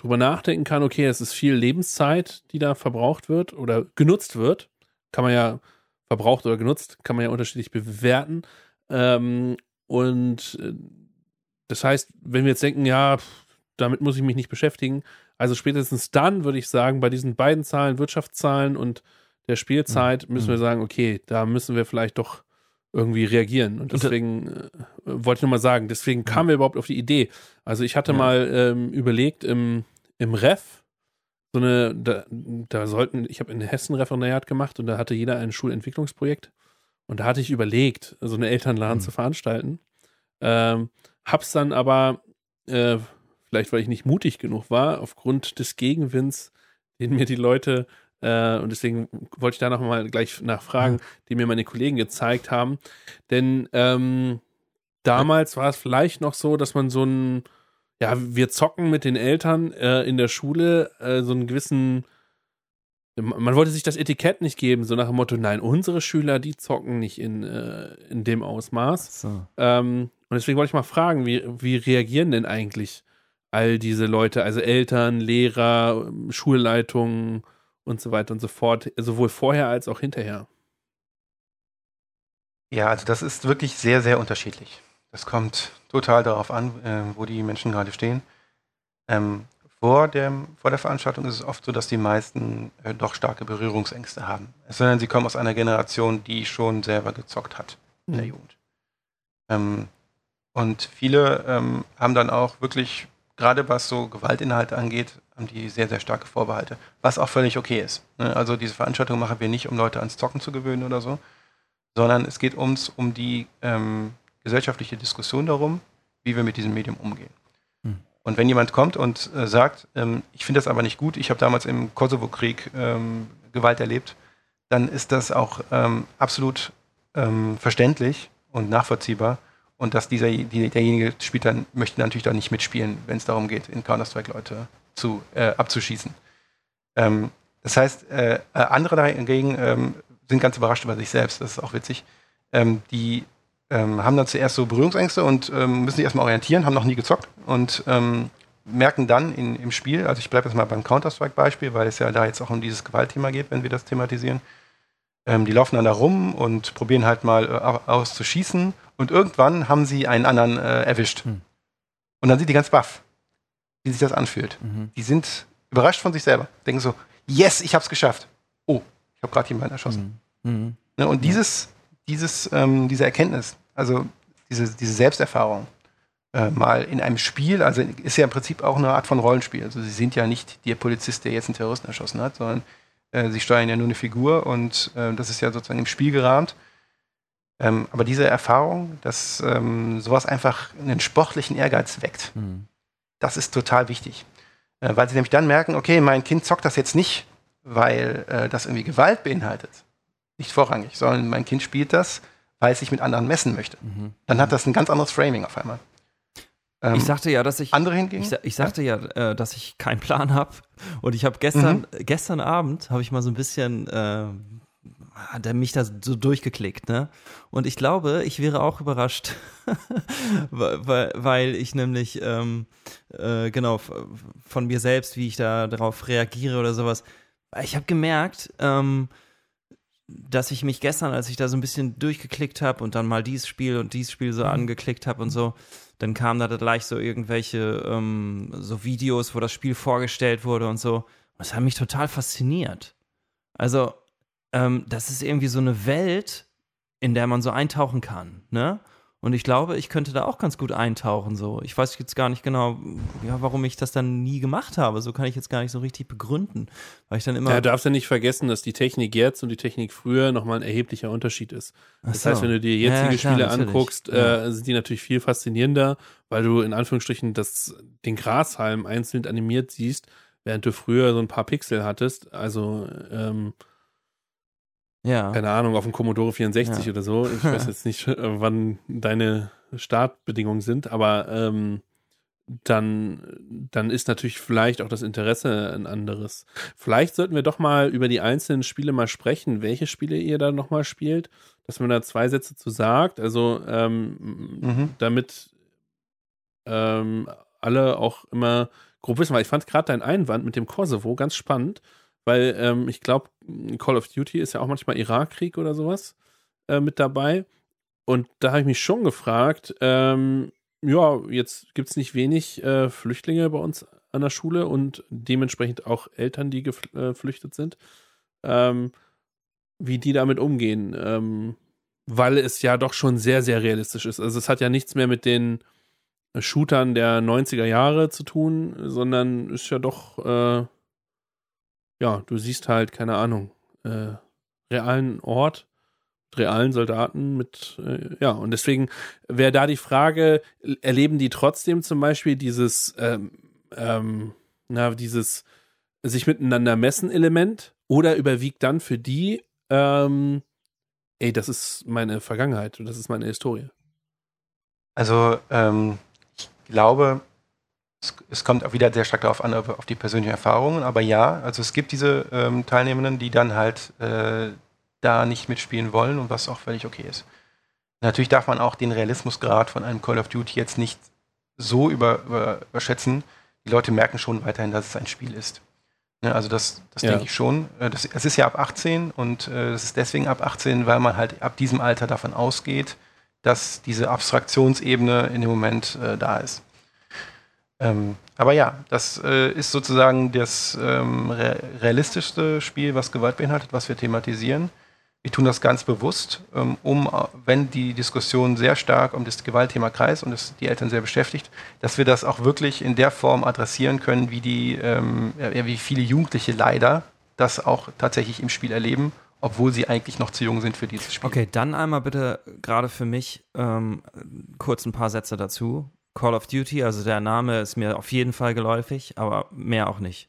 drüber nachdenken kann, okay, es ist viel Lebenszeit, die da verbraucht wird oder genutzt wird. Kann man ja, verbraucht oder genutzt, kann man ja unterschiedlich bewerten. Ähm, und äh, das heißt, wenn wir jetzt denken, ja, damit muss ich mich nicht beschäftigen, also spätestens dann würde ich sagen, bei diesen beiden Zahlen, Wirtschaftszahlen und der Spielzeit, mhm. müssen wir mhm. sagen, okay, da müssen wir vielleicht doch irgendwie reagieren. Und deswegen äh, wollte ich nochmal sagen, deswegen kamen wir überhaupt auf die Idee. Also ich hatte ja. mal ähm, überlegt, im, im Ref, so eine, da, da sollten, ich habe in Hessen Referendariat gemacht und da hatte jeder ein Schulentwicklungsprojekt. Und da hatte ich überlegt, so eine Elternladen mhm. zu veranstalten. Ähm, hab's dann aber, äh, vielleicht weil ich nicht mutig genug war, aufgrund des Gegenwinds, den mir die Leute äh, und deswegen wollte ich da noch mal gleich nachfragen, mhm. die mir meine Kollegen gezeigt haben. Denn ähm, damals war es vielleicht noch so, dass man so ein, ja, wir zocken mit den Eltern äh, in der Schule äh, so einen gewissen, man wollte sich das Etikett nicht geben, so nach dem Motto, nein, unsere Schüler, die zocken nicht in, äh, in dem Ausmaß. So. Ähm, und deswegen wollte ich mal fragen, wie, wie reagieren denn eigentlich all diese Leute, also Eltern, Lehrer, Schulleitungen, und so weiter und so fort, sowohl vorher als auch hinterher? Ja, also das ist wirklich sehr, sehr unterschiedlich. Das kommt total darauf an, äh, wo die Menschen gerade stehen. Ähm, vor, dem, vor der Veranstaltung ist es oft so, dass die meisten äh, doch starke Berührungsängste haben. Es sei denn, sie kommen aus einer Generation, die schon selber gezockt hat in der mhm. Jugend. Ähm, und viele ähm, haben dann auch wirklich, gerade was so Gewaltinhalte angeht, haben die sehr, sehr starke Vorbehalte. Was auch völlig okay ist. Ne? Also diese Veranstaltung machen wir nicht, um Leute ans Zocken zu gewöhnen oder so, sondern es geht uns um die ähm, gesellschaftliche Diskussion darum, wie wir mit diesem Medium umgehen. Hm. Und wenn jemand kommt und äh, sagt, ähm, ich finde das aber nicht gut, ich habe damals im Kosovo-Krieg ähm, Gewalt erlebt, dann ist das auch ähm, absolut ähm, verständlich und nachvollziehbar. Und dass dieser, die, derjenige spielt dann, möchte natürlich dann nicht mitspielen, wenn es darum geht, in Counter-Strike Leute zu, äh, abzuschießen. Ähm, das heißt, äh, äh, andere dagegen ähm, sind ganz überrascht über sich selbst, das ist auch witzig. Ähm, die ähm, haben dann zuerst so Berührungsängste und ähm, müssen sich erstmal orientieren, haben noch nie gezockt und ähm, merken dann in, im Spiel, also ich bleibe jetzt mal beim Counter-Strike-Beispiel, weil es ja da jetzt auch um dieses Gewaltthema geht, wenn wir das thematisieren, die laufen dann da rum und probieren halt mal äh, auszuschießen und irgendwann haben sie einen anderen äh, erwischt. Hm. Und dann sind die ganz baff, wie sich das anfühlt. Mhm. Die sind überrascht von sich selber, denken so, yes, ich hab's geschafft. Oh, ich habe gerade jemanden erschossen. Mhm. Mhm. Ne, und dieses, dieses, ähm, diese Erkenntnis, also diese, diese Selbsterfahrung, äh, mal in einem Spiel, also ist ja im Prinzip auch eine Art von Rollenspiel. Also sie sind ja nicht der Polizist, der jetzt einen Terroristen erschossen hat, sondern äh, sie steuern ja nur eine Figur und äh, das ist ja sozusagen im Spiel gerahmt. Ähm, aber diese Erfahrung, dass ähm, sowas einfach einen sportlichen Ehrgeiz weckt, mhm. Das ist total wichtig. Äh, weil sie nämlich dann merken, okay, mein Kind zockt das jetzt nicht, weil äh, das irgendwie Gewalt beinhaltet. Nicht vorrangig, sondern mein Kind spielt das, weil es sich mit anderen messen möchte. Mhm. Dann hat das ein ganz anderes Framing auf einmal. Ähm, ich sagte ja, dass ich. Andere hingegen? Ich, ich sagte ja, ja äh, dass ich keinen Plan habe. Und ich habe gestern, mhm. gestern Abend habe ich mal so ein bisschen äh, hat er mich da so durchgeklickt, ne? Und ich glaube, ich wäre auch überrascht, weil, weil ich nämlich ähm, äh, genau von mir selbst, wie ich da darauf reagiere oder sowas. Ich habe gemerkt, ähm, dass ich mich gestern, als ich da so ein bisschen durchgeklickt habe und dann mal dieses Spiel und dieses Spiel so mhm. angeklickt habe und so, dann kamen da gleich so irgendwelche ähm, so Videos, wo das Spiel vorgestellt wurde und so. Das hat mich total fasziniert. Also, ähm, das ist irgendwie so eine Welt, in der man so eintauchen kann, ne? Und ich glaube, ich könnte da auch ganz gut eintauchen. So, ich weiß jetzt gar nicht genau, ja, warum ich das dann nie gemacht habe. So kann ich jetzt gar nicht so richtig begründen, weil ich dann immer. Ja, darfst ja nicht vergessen, dass die Technik jetzt und die Technik früher nochmal ein erheblicher Unterschied ist. Das so. heißt, wenn du dir jetzige ja, klar, Spiele natürlich. anguckst, ja. äh, sind die natürlich viel faszinierender, weil du in Anführungsstrichen das, den Grashalm einzeln animiert siehst, während du früher so ein paar Pixel hattest. Also ähm, ja. Keine Ahnung, auf dem Commodore 64 ja. oder so. Ich weiß jetzt nicht, äh, wann deine Startbedingungen sind, aber ähm, dann, dann ist natürlich vielleicht auch das Interesse ein anderes. Vielleicht sollten wir doch mal über die einzelnen Spiele mal sprechen, welche Spiele ihr da nochmal spielt, dass man da zwei Sätze zu sagt. Also ähm, mhm. damit ähm, alle auch immer grob wissen, weil ich fand gerade deinen Einwand mit dem Kosovo ganz spannend weil ähm, ich glaube, Call of Duty ist ja auch manchmal Irakkrieg oder sowas äh, mit dabei. Und da habe ich mich schon gefragt, ähm, ja, jetzt gibt es nicht wenig äh, Flüchtlinge bei uns an der Schule und dementsprechend auch Eltern, die geflüchtet äh, sind, ähm, wie die damit umgehen. Ähm, weil es ja doch schon sehr, sehr realistisch ist. Also es hat ja nichts mehr mit den Shootern der 90er Jahre zu tun, sondern ist ja doch äh, ja, du siehst halt, keine Ahnung, äh, realen Ort, realen Soldaten mit, äh, ja, und deswegen wäre da die Frage, erleben die trotzdem zum Beispiel dieses, ähm, ähm, na, dieses sich miteinander messen Element oder überwiegt dann für die, ähm, ey, das ist meine Vergangenheit und das ist meine Historie? Also, ähm, ich glaube, es, kommt auch wieder sehr stark darauf an, auf die persönlichen Erfahrungen. Aber ja, also es gibt diese ähm, Teilnehmenden, die dann halt äh, da nicht mitspielen wollen und was auch völlig okay ist. Natürlich darf man auch den Realismusgrad von einem Call of Duty jetzt nicht so über, über, überschätzen. Die Leute merken schon weiterhin, dass es ein Spiel ist. Ne, also das, das ja. denke ich schon. Äh, das, es ist ja ab 18 und äh, es ist deswegen ab 18, weil man halt ab diesem Alter davon ausgeht, dass diese Abstraktionsebene in dem Moment äh, da ist. Ähm, aber ja, das äh, ist sozusagen das ähm, realistischste Spiel, was Gewalt beinhaltet, was wir thematisieren. Wir tun das ganz bewusst, ähm, um, wenn die Diskussion sehr stark um das Gewaltthema kreist und es die Eltern sehr beschäftigt, dass wir das auch wirklich in der Form adressieren können, wie die, ähm, ja, wie viele Jugendliche leider das auch tatsächlich im Spiel erleben, obwohl sie eigentlich noch zu jung sind für dieses Spiel. Okay, dann einmal bitte gerade für mich ähm, kurz ein paar Sätze dazu. Call of Duty, also der Name ist mir auf jeden Fall geläufig, aber mehr auch nicht.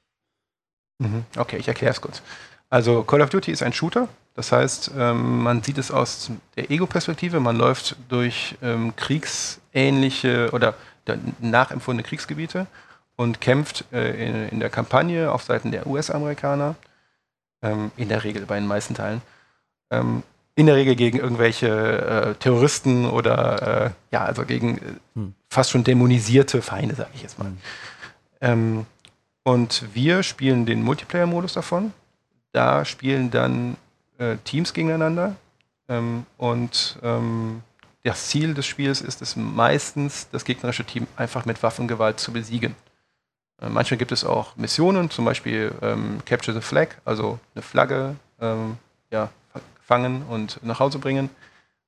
Mhm. Okay, ich erkläre es kurz. Also Call of Duty ist ein Shooter, das heißt, ähm, man sieht es aus der Ego-Perspektive, man läuft durch ähm, kriegsähnliche oder nachempfundene Kriegsgebiete und kämpft äh, in, in, der Kampagne auf Seiten der US-Amerikaner, ähm, in der Regel bei den meisten Teilen. Ähm, in der Regel gegen irgendwelche äh, Terroristen oder äh, ja, also gegen äh, hm. Fast schon dämonisierte Feinde, sage ich jetzt mal. Hm. Ähm, und wir spielen den Multiplayer-Modus davon. Da spielen dann äh, Teams gegeneinander. Ähm, und ähm, das Ziel des Spiels ist es meistens, das gegnerische Team einfach mit Waffengewalt zu besiegen. Äh, manchmal gibt es auch Missionen, zum Beispiel ähm, Capture the Flag, also eine Flagge ähm, ja, fangen und nach Hause bringen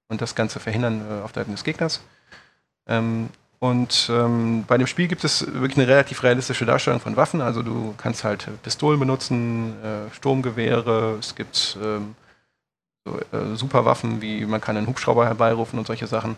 und das Ganze verhindern äh, auf Seiten des Gegners. Ähm, und ähm, bei dem Spiel gibt es wirklich eine relativ realistische Darstellung von Waffen. Also du kannst halt Pistolen benutzen, äh, Sturmgewehre, es gibt ähm, so, äh, Superwaffen, wie man kann einen Hubschrauber herbeirufen und solche Sachen.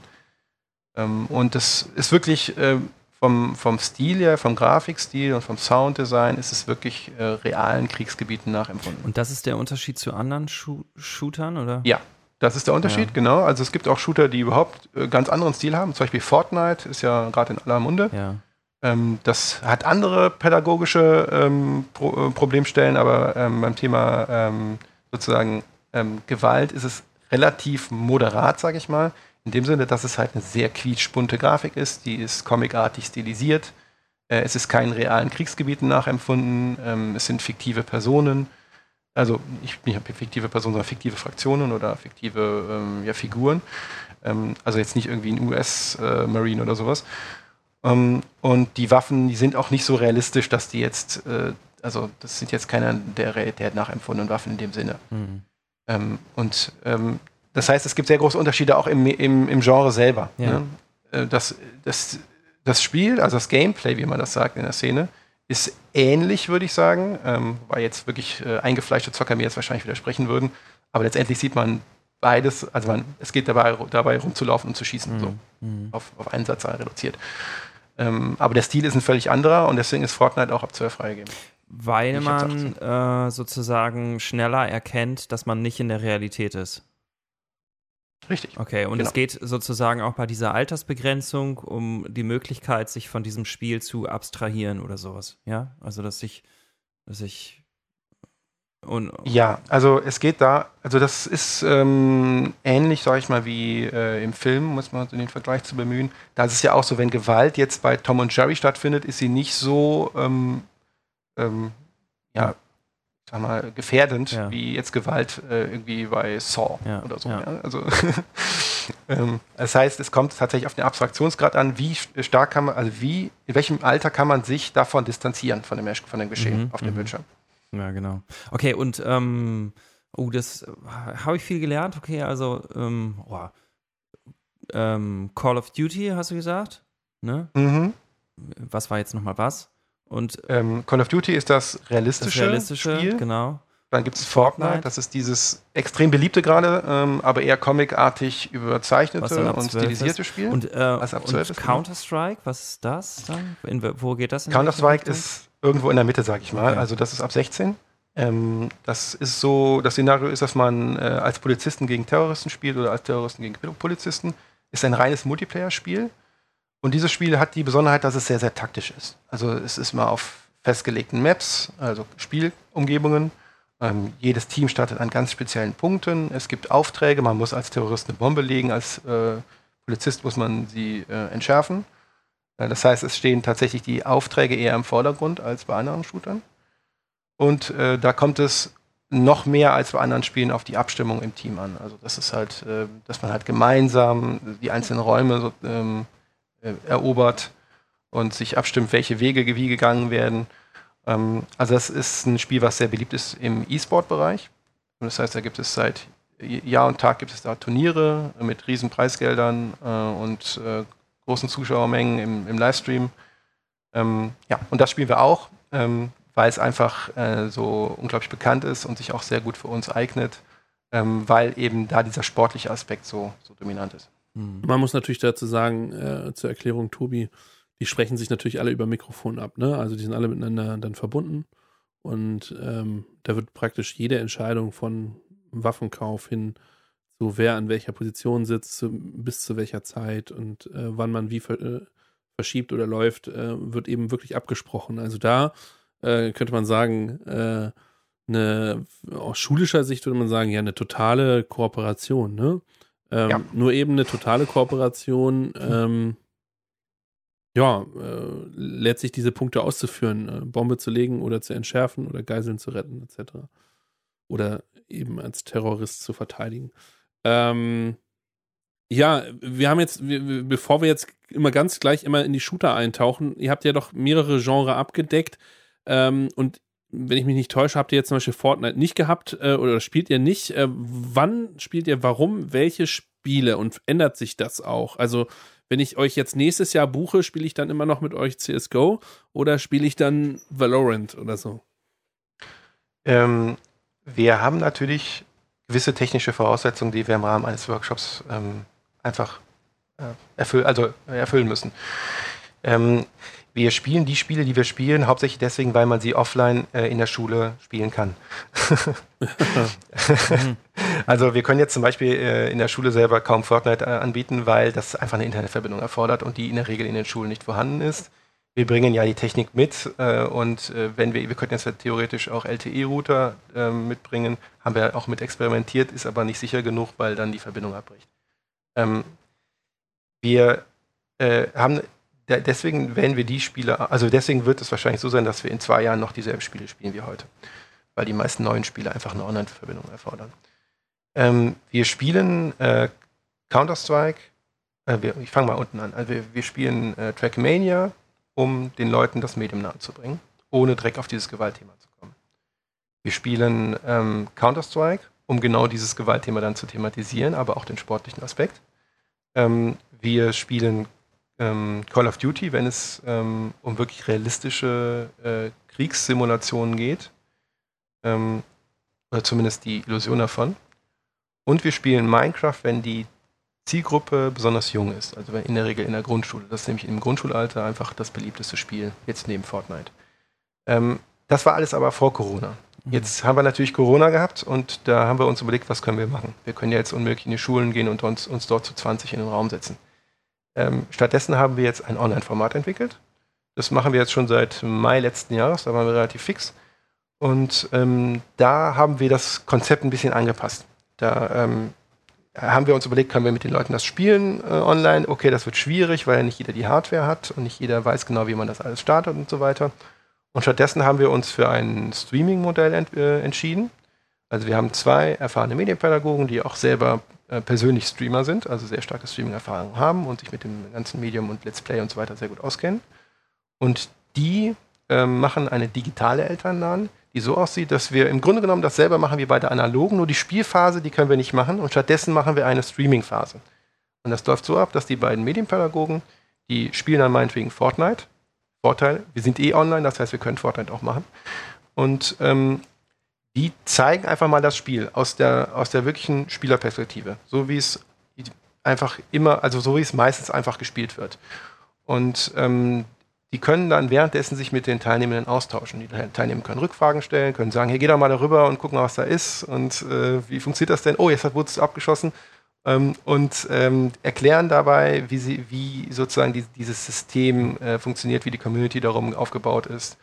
Ähm, und das ist wirklich äh, vom, vom Stil her, vom Grafikstil und vom Sounddesign ist es wirklich äh, realen Kriegsgebieten nachempfunden. Und das ist der Unterschied zu anderen Schu Shootern, oder? Ja, das ist der Unterschied, ja. genau. Also es gibt auch Shooter, die überhaupt äh, ganz anderen Stil haben. Zum Beispiel Fortnite ist ja gerade in aller Munde. Ja. Ähm, das hat andere pädagogische ähm, Pro äh, Problemstellen, aber ähm, beim Thema ähm, sozusagen ähm, Gewalt ist es relativ moderat, sage ich mal. In dem Sinne, dass es halt eine sehr quietschbunte Grafik ist, die ist comicartig stilisiert. Äh, es ist keinen realen Kriegsgebieten nachempfunden. Ähm, es sind fiktive Personen. Also nicht, nicht fiktive Personen, sondern fiktive Fraktionen oder fiktive ähm, ja, Figuren. Ähm, also jetzt nicht irgendwie ein US-Marine äh, oder sowas. Ähm, und die Waffen, die sind auch nicht so realistisch, dass die jetzt, äh, also das sind jetzt keine der Realität nachempfundenen Waffen in dem Sinne. Mhm. Ähm, und ähm, das heißt, es gibt sehr große Unterschiede auch im, im, im Genre selber. Ja. Ne? Äh, das, das, das Spiel, also das Gameplay, wie man das sagt in der Szene, ist ähnlich, würde ich sagen, ähm, weil jetzt wirklich äh, eingefleischte Zocker mir jetzt wahrscheinlich widersprechen würden. Aber letztendlich sieht man beides, also man, es geht dabei, dabei rumzulaufen und zu schießen, mhm. so mhm. auf, auf einen Satz reduziert. Ähm, aber der Stil ist ein völlig anderer und deswegen ist Fortnite auch ab 12 freigegeben. Weil man äh, sozusagen schneller erkennt, dass man nicht in der Realität ist. Richtig. Okay, und genau. es geht sozusagen auch bei dieser Altersbegrenzung um die Möglichkeit, sich von diesem Spiel zu abstrahieren oder sowas. Ja, also dass ich, dass ich und, ja, also es geht da, also das ist ähm, ähnlich, sage ich mal, wie äh, im Film, muss man den Vergleich zu bemühen. Da ist es ja auch so, wenn Gewalt jetzt bei Tom und Jerry stattfindet, ist sie nicht so ähm, ähm, ja, sag mal, gefährdend, ja. wie jetzt Gewalt äh, irgendwie bei Saw ja. oder so. Ja. Also, ähm, das heißt, es kommt tatsächlich auf den Abstraktionsgrad an, wie stark kann man, also wie, in welchem Alter kann man sich davon distanzieren, von dem, von dem Geschehen mhm. auf dem mhm. Bildschirm. Ja, genau. Okay, und ähm, oh, das habe ich viel gelernt. Okay, also ähm, oh, Call of Duty, hast du gesagt? Ne? Mhm. Was war jetzt nochmal was? Und ähm, Call of Duty ist das realistische, das realistische Spiel. Genau. Dann gibt es Fortnite, das ist dieses extrem beliebte gerade, ähm, aber eher comicartig überzeichnete und stilisierte ist. Spiel. Und, äh, und genau. Counter-Strike, was ist das dann? In, wo geht das? Counter-Strike ist irgendwo in der Mitte, sag ich mal. Okay. Also das ist ab 16. Ähm, das ist so, das Szenario ist, dass man äh, als Polizisten gegen Terroristen spielt oder als Terroristen gegen Polizisten. Ist ein reines Multiplayer-Spiel. Und dieses Spiel hat die Besonderheit, dass es sehr, sehr taktisch ist. Also es ist mal auf festgelegten Maps, also Spielumgebungen. Ähm, jedes Team startet an ganz speziellen Punkten. Es gibt Aufträge, man muss als Terrorist eine Bombe legen, als äh, Polizist muss man sie äh, entschärfen. Äh, das heißt, es stehen tatsächlich die Aufträge eher im Vordergrund als bei anderen Shootern. Und äh, da kommt es noch mehr als bei anderen Spielen auf die Abstimmung im Team an. Also das ist halt, äh, dass man halt gemeinsam die einzelnen Räume so, ähm, äh, erobert und sich abstimmt, welche Wege wie gegangen werden. Ähm, also das ist ein Spiel, was sehr beliebt ist im E-Sport-Bereich. Das heißt, da gibt es seit Jahr und Tag gibt es da Turniere mit riesen Preisgeldern äh, und äh, großen Zuschauermengen im, im Livestream. Ähm, ja, und das spielen wir auch, ähm, weil es einfach äh, so unglaublich bekannt ist und sich auch sehr gut für uns eignet, ähm, weil eben da dieser sportliche Aspekt so, so dominant ist. Mhm. Man muss natürlich dazu sagen, äh, zur Erklärung, Tobi, die sprechen sich natürlich alle über Mikrofon ab, ne? Also die sind alle miteinander dann verbunden. Und ähm, da wird praktisch jede Entscheidung von Waffenkauf hin zu wer an welcher Position sitzt, bis zu welcher Zeit und äh, wann man wie ver, äh, verschiebt oder läuft, äh, wird eben wirklich abgesprochen. Also da äh, könnte man sagen, äh, eine, aus schulischer Sicht würde man sagen, ja, eine totale Kooperation, ne? Ähm, ja. Nur eben eine totale Kooperation, ähm, ja, äh, letztlich diese Punkte auszuführen, äh, Bombe zu legen oder zu entschärfen oder Geiseln zu retten, etc. oder eben als Terrorist zu verteidigen. Ähm, ja, wir haben jetzt, wir, bevor wir jetzt immer ganz gleich immer in die Shooter eintauchen, ihr habt ja doch mehrere Genres abgedeckt ähm, und wenn ich mich nicht täusche, habt ihr jetzt zum Beispiel Fortnite nicht gehabt äh, oder spielt ihr nicht. Äh, wann spielt ihr, warum, welche Spiele und ändert sich das auch? Also wenn ich euch jetzt nächstes Jahr buche, spiele ich dann immer noch mit euch CSGO oder spiele ich dann Valorant oder so? Ähm, wir haben natürlich gewisse technische Voraussetzungen, die wir im Rahmen eines Workshops ähm, einfach äh, erfüll also, äh, erfüllen müssen. Ähm, wir spielen die Spiele, die wir spielen, hauptsächlich deswegen, weil man sie offline äh, in der Schule spielen kann. also wir können jetzt zum Beispiel äh, in der Schule selber kaum Fortnite äh, anbieten, weil das einfach eine Internetverbindung erfordert und die in der Regel in den Schulen nicht vorhanden ist wir bringen ja die Technik mit äh, und äh, wenn wir, wir könnten jetzt theoretisch auch LTE-Router äh, mitbringen, haben wir auch mit experimentiert, ist aber nicht sicher genug, weil dann die Verbindung abbricht. Ähm, wir äh, haben deswegen werden wir die Spiele, also deswegen wird es wahrscheinlich so sein, dass wir in zwei Jahren noch dieselben Spiele spielen wie heute, weil die meisten neuen Spiele einfach eine Online-Verbindung erfordern. Ähm, wir spielen äh, Counter-Strike, äh, ich fange mal unten an. Also wir, wir spielen Trackmania, um den Leuten das Medium nahezubringen, ohne direkt auf dieses Gewaltthema zu kommen. Wir spielen ähm, Counter-Strike, um genau dieses Gewaltthema dann zu thematisieren, aber auch den sportlichen Aspekt. Ähm, wir spielen ähm, Call of Duty, wenn es ähm, um wirklich realistische äh, Kriegssimulationen geht. Ähm, oder zumindest die Illusion davon. Und wir spielen Minecraft, wenn die Zielgruppe besonders jung ist, also in der Regel in der Grundschule. Das ist nämlich im Grundschulalter einfach das beliebteste Spiel, jetzt neben Fortnite. Ähm, das war alles aber vor Corona. Mhm. Jetzt haben wir natürlich Corona gehabt und da haben wir uns überlegt, was können wir machen. Wir können ja jetzt unmöglich in die Schulen gehen und uns, uns dort zu 20 in den Raum setzen. Ähm, stattdessen haben wir jetzt ein Online-Format entwickelt. Das machen wir jetzt schon seit Mai letzten Jahres, da waren wir relativ fix. Und ähm, da haben wir das Konzept ein bisschen angepasst. Da ähm, haben wir uns überlegt, können wir mit den Leuten das spielen äh, online? Okay, das wird schwierig, weil ja nicht jeder die Hardware hat und nicht jeder weiß genau, wie man das alles startet und so weiter. Und stattdessen haben wir uns für ein Streaming-Modell ent äh, entschieden. Also wir haben zwei erfahrene Medienpädagogen, die auch selber äh, persönlich Streamer sind, also sehr starke Streaming-Erfahrung haben und sich mit dem ganzen Medium und Let's Play und so weiter sehr gut auskennen. Und die ähm, machen eine digitale Elternladen, die so aussieht, dass wir im Grunde genommen dasselbe machen wie bei der analogen, nur die Spielphase, die können wir nicht machen und stattdessen machen wir eine Streaming-Phase. Und das läuft so ab, dass die beiden Medienpädagogen, die spielen dann meinetwegen Fortnite. Vorteil, wir sind eh online, das heißt, wir können Fortnite auch machen. Und ähm, die zeigen einfach mal das Spiel aus der, aus der wirklichen Spielerperspektive. So wie es einfach immer, also so wie es meistens einfach gespielt wird. Und ähm, die können dann währenddessen sich mit den Teilnehmenden austauschen. Die Teilnehmer können Rückfragen stellen, können sagen, hier geh doch mal darüber und guck mal, was da ist und äh, wie funktioniert das denn? Oh, jetzt wurde es abgeschossen. Ähm, und ähm, erklären dabei, wie, sie, wie sozusagen die, dieses System äh, funktioniert, wie die Community darum aufgebaut ist.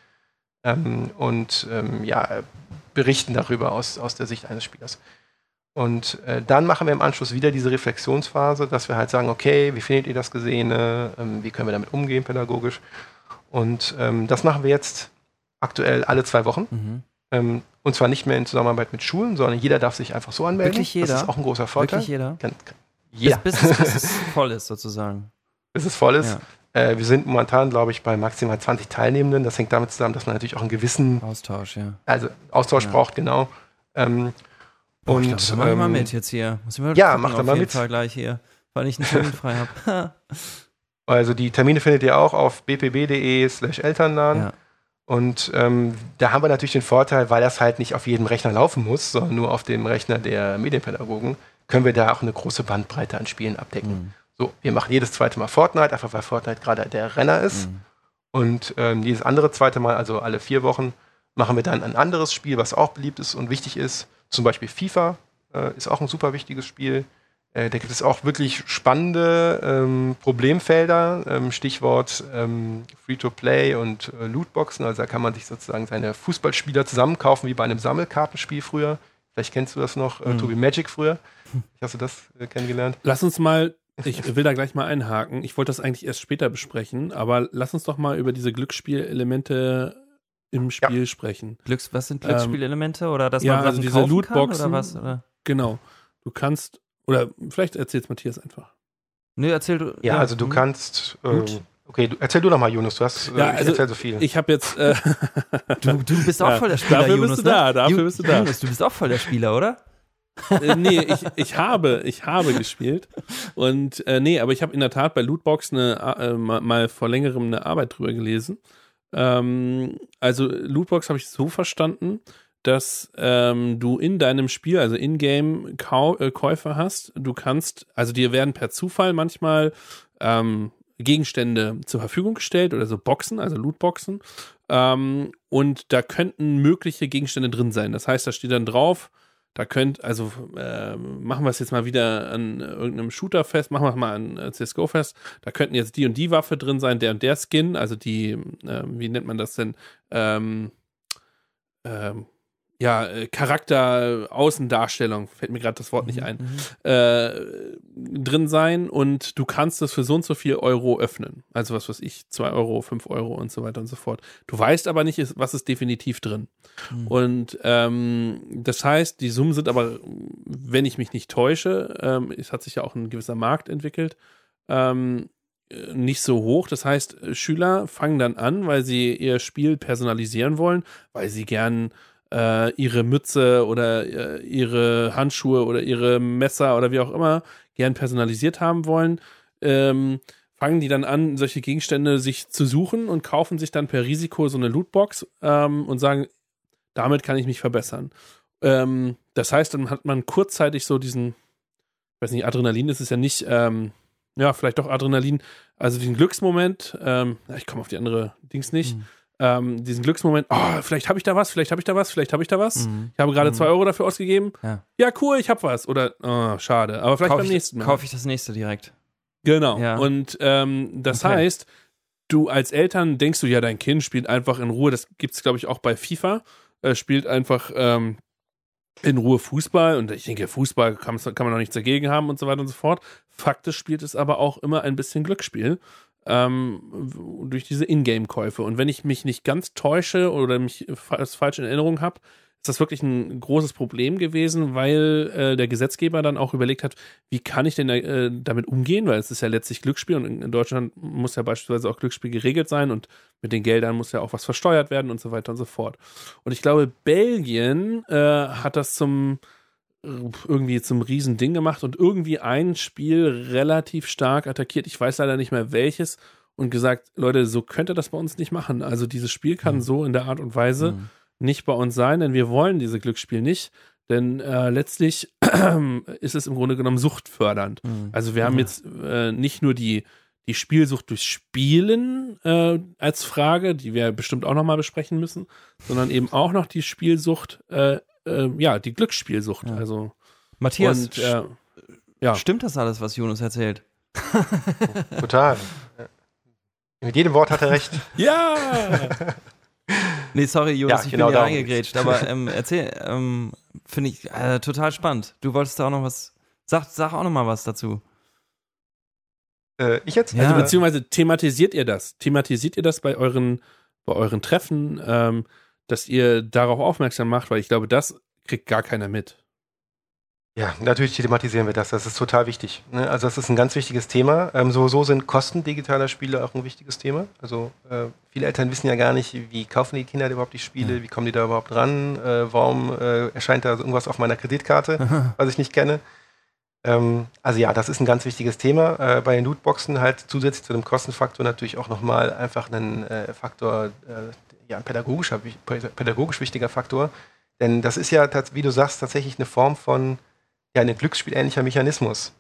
Ähm, und ähm, ja, berichten darüber aus, aus der Sicht eines Spielers. Und äh, dann machen wir im Anschluss wieder diese Reflexionsphase, dass wir halt sagen, okay, wie findet ihr das Gesehene? Ähm, wie können wir damit umgehen pädagogisch? Und ähm, das machen wir jetzt aktuell alle zwei Wochen. Mhm. Ähm, und zwar nicht mehr in Zusammenarbeit mit Schulen, sondern jeder darf sich einfach so anmelden. Wirklich jeder? Das ist auch ein großer Vorteil. Wirklich jeder? Kann, kann, jeder. Bis, bis, bis es voll ist, sozusagen. Bis es voll ist. Ja. Äh, wir sind momentan, glaube ich, bei maximal 20 Teilnehmenden. Das hängt damit zusammen, dass man natürlich auch einen gewissen Austausch, ja. Also Austausch ja. braucht, genau. Ähm, Boah, und ich glaub, ähm, mal mit jetzt hier. Muss ich mal ja, mach da mal mit. Fall gleich hier, weil ich einen Termin frei habe. Also die Termine findet ihr auch auf bpb.de slash Elternladen. Ja. Und ähm, da haben wir natürlich den Vorteil, weil das halt nicht auf jedem Rechner laufen muss, sondern nur auf dem Rechner der Medienpädagogen, können wir da auch eine große Bandbreite an Spielen abdecken. Mhm. So, wir machen jedes zweite Mal Fortnite, einfach weil Fortnite gerade der Renner ist. Mhm. Und ähm, jedes andere zweite Mal, also alle vier Wochen, machen wir dann ein anderes Spiel, was auch beliebt ist und wichtig ist. Zum Beispiel FIFA äh, ist auch ein super wichtiges Spiel. Äh, da gibt es auch wirklich spannende ähm, Problemfelder, ähm, Stichwort ähm, Free-to-Play und äh, Lootboxen. Also da kann man sich sozusagen seine Fußballspieler zusammenkaufen, wie bei einem Sammelkartenspiel früher. Vielleicht kennst du das noch, äh, mhm. Tobi Magic früher. Hast du das äh, kennengelernt? Lass uns mal, ich will da gleich mal einhaken. Ich wollte das eigentlich erst später besprechen, aber lass uns doch mal über diese Glücksspielelemente im Spiel ja. sprechen. Glücks, was sind Glücksspielelemente oder dass ja, man also diese Lootboxen oder was? Oder? Genau. Du kannst oder vielleicht erzählst Matthias einfach. Nö, erzähl du. Ja, ja. also du mhm. kannst. Äh, okay, du, erzähl du noch mal, Jonas. Du hast. Äh, ja, also, ich erzähl so viel. Ich habe jetzt. Äh, du, du bist auch ja, voll der Spieler, dafür Jonas. Bist du da, ne? Dafür bist du da. Jonas, du bist auch voll der Spieler, oder? Äh, nee, ich, ich habe, ich habe gespielt. Und äh, nee, aber ich habe in der Tat bei Lootbox eine, äh, mal, mal, vor längerem eine Arbeit drüber gelesen. Ähm, also Lootbox habe ich so verstanden, dass ähm, du in deinem Spiel, also in-game äh, Käufe hast. Du kannst, also dir werden per Zufall manchmal ähm, Gegenstände zur Verfügung gestellt oder so Boxen, also Lootboxen. Ähm, und da könnten mögliche Gegenstände drin sein. Das heißt, da steht dann drauf, da könnt, also äh, machen wir es jetzt mal wieder an irgendeinem Shooter fest, machen wir es mal an äh, CSGO fest. Da könnten jetzt die und die Waffe drin sein, der und der Skin, also die, äh, wie nennt man das denn? Ähm, ähm, ja, äh, Charakter, Außendarstellung, fällt mir gerade das Wort nicht mhm, ein, mhm. äh, drin sein und du kannst das für so und so viel Euro öffnen. Also was weiß ich, zwei Euro, fünf Euro und so weiter und so fort. Du weißt aber nicht, was ist definitiv drin. Mhm. Und ähm, das heißt, die Summen sind aber, wenn ich mich nicht täusche, ähm, es hat sich ja auch ein gewisser Markt entwickelt, ähm, nicht so hoch. Das heißt, Schüler fangen dann an, weil sie ihr Spiel personalisieren wollen, weil sie gern äh, ihre Mütze oder äh, ihre Handschuhe oder ihre Messer oder wie auch immer gern personalisiert haben wollen, ähm, fangen die dann an, solche Gegenstände sich zu suchen und kaufen sich dann per Risiko so eine Lootbox ähm, und sagen, damit kann ich mich verbessern. Ähm, das heißt, dann hat man kurzzeitig so diesen, ich weiß nicht, Adrenalin ist es ja nicht, ähm, ja, vielleicht doch Adrenalin, also diesen Glücksmoment, ähm, ich komme auf die andere Dings nicht, mhm ähm, diesen Glücksmoment, oh, vielleicht habe ich da was, vielleicht habe ich da was, vielleicht habe ich da was. Mhm. Ich habe gerade mhm. zwei Euro dafür ausgegeben. Ja, ja cool, ich habe was. Oder, oh, schade. Aber vielleicht kauf beim ich, nächsten Mal. Kaufe ich das nächste direkt. Genau. Ja. Und ähm, das okay. heißt, du als Eltern denkst du ja, dein Kind spielt einfach in Ruhe. Das gibt es, glaube ich, auch bei FIFA. Äh, spielt einfach ähm, in Ruhe Fußball. Und ich denke, Fußball kann, kann man noch nichts dagegen haben und so weiter und so fort. Faktisch spielt es aber auch immer ein bisschen Glücksspiel ähm, durch diese Ingame-Käufe. Und wenn ich mich nicht ganz täusche oder mich das falsch in Erinnerung habe, ist das wirklich ein großes Problem gewesen, weil äh, der Gesetzgeber dann auch überlegt hat, wie kann ich denn äh, damit umgehen, weil es ist ja letztlich Glücksspiel und in, in, Deutschland muss ja beispielsweise auch Glücksspiel geregelt sein und mit den Geldern muss ja auch was versteuert werden und so weiter und so fort. Und ich glaube, Belgien äh, hat das zum irgendwie zum Riesending gemacht und irgendwie ein Spiel relativ stark attackiert. Ich weiß leider nicht mehr welches und gesagt, Leute, so könnt ihr das bei uns nicht machen. Also dieses Spiel kann mhm. so in der Art und Weise mhm. nicht bei uns sein, denn wir wollen diese Glücksspiel nicht. Denn äh, letztlich ist es im Grunde genommen suchtfördernd. Mhm. Also wir haben jetzt äh, nicht nur die, die Spielsucht durch Spielen äh, als Frage, die wir bestimmt auch nochmal besprechen müssen, sondern eben auch noch die Spielsucht äh, äh, ja, die Glücksspielsucht. Ja. Also, Matthias, und, äh, ja. stimmt das alles, was Jonas erzählt? Total. Mit jedem Wort hat er recht. ja! nee, sorry, Jonas, ja, ich genau bin hier reingegrätscht, aber ähm, erzähl, ähm, finde ich äh, total spannend. Du wolltest da auch noch was, sag, sag auch noch mal was dazu. Äh, ich jetzt? Ja. Also beziehungsweise thematisiert ihr das? Thematisiert ihr das bei euren, bei euren Treffen? Ähm, dass ihr darauf aufmerksam macht, weil ich glaube, das kriegt gar keiner mit. Ja, natürlich thematisieren wir das. Das ist total wichtig. Ne? Also das ist ein ganz wichtiges Thema. Ähm, sowieso sind Kosten digitaler Spiele auch ein wichtiges Thema. Also äh, viele Eltern wissen ja gar nicht, wie kaufen die Kinder überhaupt die Spiele, wie kommen die da überhaupt ran, äh, warum äh, erscheint da irgendwas auf meiner Kreditkarte, was ich nicht kenne. Ähm, also ja, das ist ein ganz wichtiges Thema. Äh, bei den Lootboxen halt zusätzlich zu dem Kostenfaktor natürlich auch nochmal einfach einen äh, Faktor äh, ja, ein pädagogischer, pädagogisch wichtiger Faktor. Denn das ist ja, wie du sagst, tatsächlich eine Form von ja, ein glücksspielähnlicher Mechanismus.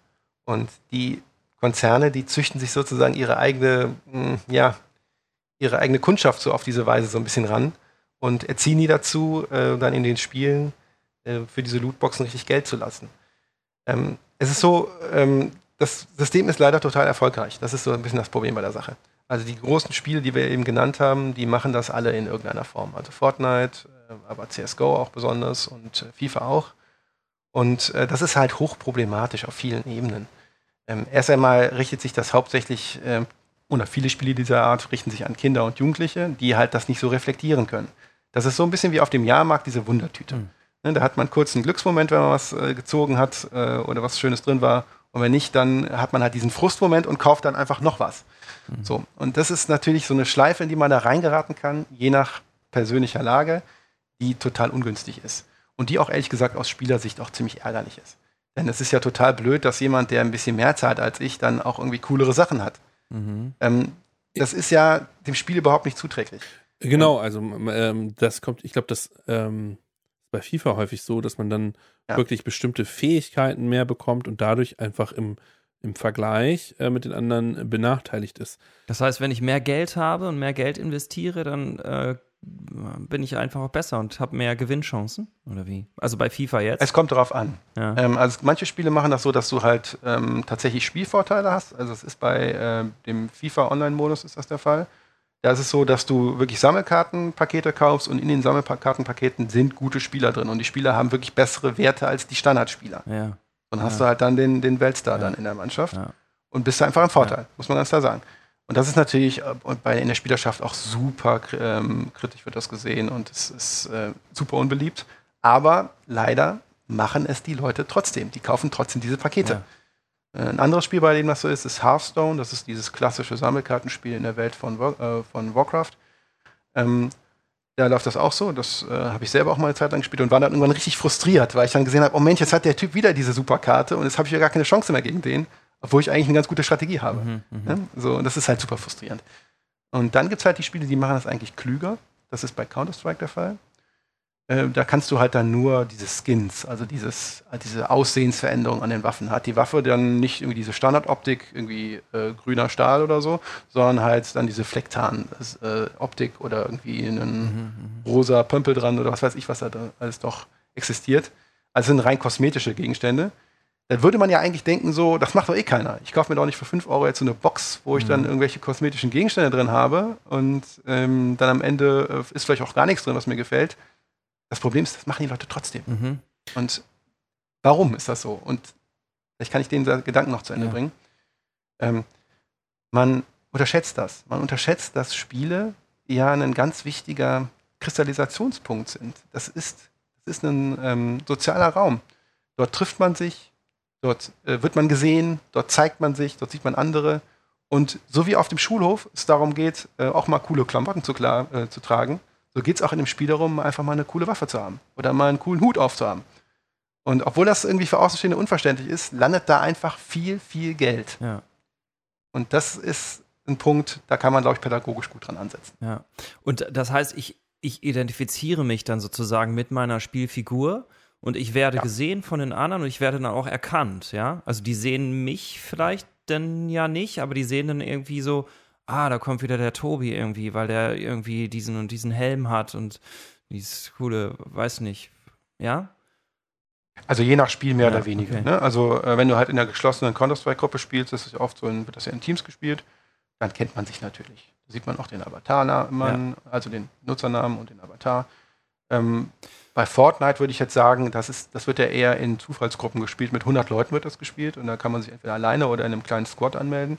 Und die Konzerne, die züchten sich sozusagen ihre eigene, hm, ja, ihre eigene Kundschaft so auf diese Weise so ein bisschen ran und erziehen die dazu, äh, dann in den Spielen äh, für diese Lootboxen richtig Geld zu lassen. Ähm, es ist so, ähm, das System ist leider total erfolgreich. Das ist so ein bisschen das Problem bei der Sache. Also die großen Spiele, die wir eben genannt haben, die machen das alle in irgendeiner Form. Also Fortnite, äh, aber CSGO auch besonders und äh, FIFA auch. Und äh, das ist halt hochproblematisch auf vielen Ebenen. Ähm, erst einmal richtet sich das hauptsächlich äh, oder viele Spiele dieser Art richten sich an Kinder und Jugendliche, die halt das nicht so reflektieren können. Das ist so ein bisschen wie auf dem Jahrmarkt diese Wundertüte. Mhm. Da hat man kurz einen Glücksmoment, wenn man was gezogen hat oder was Schönes drin war. Und wenn nicht, dann hat man halt diesen Frustmoment und kauft dann einfach noch was. Mhm. So. Und das ist natürlich so eine Schleife, in die man da reingeraten kann, je nach persönlicher Lage, die total ungünstig ist. Und die auch ehrlich gesagt aus Spielersicht auch ziemlich ärgerlich ist. Denn es ist ja total blöd, dass jemand, der ein bisschen mehr zahlt als ich, dann auch irgendwie coolere Sachen hat. Mhm. Ähm, das ist ja dem Spiel überhaupt nicht zuträglich. Genau, also ähm, das kommt, ich glaube, das ähm, bei FIFA häufig so, dass man dann ja. wirklich bestimmte Fähigkeiten mehr bekommt und dadurch einfach im, im Vergleich äh, mit den anderen benachteiligt ist. Das heißt, wenn ich mehr Geld habe und mehr Geld investiere, dann äh, bin ich einfach auch besser und habe mehr Gewinnchancen oder wie? Also bei FIFA jetzt? Es kommt darauf an. Ja. Ähm, also manche Spiele machen das so, dass du halt ähm, tatsächlich Spielvorteile hast. Also es ist bei äh, dem FIFA Online-Modus ist das der Fall. Da ist es so, dass du wirklich Sammelkartenpakete kaufst und in den Sammelkartenpaketen sind gute Spieler drin und die Spieler haben wirklich bessere Werte als die Standardspieler. Ja. Und hast ja. du halt dann den, den Weltstar ja. dann in der Mannschaft und bist einfach im Vorteil, muss man ganz klar sagen. Und das ist natürlich äh, bei, in der Spielerschaft auch super ähm, kritisch wird das gesehen und es ist äh, super unbeliebt. Aber leider machen es die Leute trotzdem. Die kaufen trotzdem diese Pakete. Äh, ein anderes Spiel, bei dem das so ist, ist Hearthstone. Das ist dieses klassische Sammelkartenspiel in der Welt von, äh, von Warcraft. Ähm, da läuft das auch so. Das äh, habe ich selber auch mal eine Zeit lang gespielt und war dann irgendwann richtig frustriert, weil ich dann gesehen habe, oh Mensch, jetzt hat der Typ wieder diese Superkarte und jetzt habe ich ja gar keine Chance mehr gegen den, obwohl ich eigentlich eine ganz gute Strategie habe. Mhm, mhm. ja? So, und das ist halt super frustrierend. Und dann gibt es halt die Spiele, die machen das eigentlich klüger. Das ist bei Counter-Strike der Fall. Äh, da kannst du halt dann nur diese Skins, also dieses, äh, diese Aussehensveränderung an den Waffen. Hat die Waffe dann nicht irgendwie diese Standardoptik, irgendwie äh, grüner Stahl oder so, sondern halt dann diese Flecktarn-Optik äh, oder irgendwie einen mhm, mhm, rosa Pömpel dran oder was weiß ich, was da alles doch existiert. Also sind rein kosmetische Gegenstände. Dann würde man ja eigentlich denken, so, das macht doch eh keiner. Ich kaufe mir doch nicht für 5 Euro jetzt so eine Box, wo ich mhm. dann irgendwelche kosmetischen Gegenstände drin habe und ähm, dann am Ende ist vielleicht auch gar nichts drin, was mir gefällt das Problem ist, das machen die Leute trotzdem. Mhm. Und warum ist das so? Und vielleicht kann ich den Gedanken noch zu Ende ja. bringen. Ähm, man unterschätzt das. Man unterschätzt, dass Spiele ja ein ganz wichtiger Kristallisationspunkt sind. Das ist, das ist ein ähm, sozialer Raum. Dort trifft man sich, dort äh, wird man gesehen, dort zeigt man sich, dort sieht man andere. Und so wie auf dem Schulhof es darum geht, äh, auch mal coole Klamotten zu, klar, äh, zu tragen, so geht es auch in dem Spiel darum, einfach mal eine coole Waffe zu haben oder mal einen coolen Hut aufzuhaben. Und obwohl das irgendwie für Außenstehende unverständlich ist, landet da einfach viel, viel Geld. Ja. Und das ist ein Punkt, da kann man, glaube ich, pädagogisch gut dran ansetzen. Ja. Und das heißt, ich, ich identifiziere mich dann sozusagen mit meiner Spielfigur und ich werde ja. gesehen von den anderen und ich werde dann auch erkannt, ja. Also die sehen mich vielleicht dann ja nicht, aber die sehen dann irgendwie so, ah, da kommt wieder der Tobi irgendwie, weil der irgendwie diesen und diesen Helm hat und dieses coole, weiß nicht, ja? Also je nach Spiel mehr ja, oder weniger. Okay. Ne? Also äh, wenn du halt in der geschlossenen Counter-Strike-Gruppe spielst, das ist ja oft so, in, wird das ja in Teams gespielt, dann kennt man sich natürlich. Da sieht man auch den Avatar-Namen, ja. also den Nutzernamen und den Avatar. Ähm, bei Fortnite würde ich jetzt sagen, das, ist, das wird ja eher in Zufallsgruppen gespielt. Mit 100 Leuten wird das gespielt und da kann man sich entweder alleine oder in einem kleinen Squad anmelden.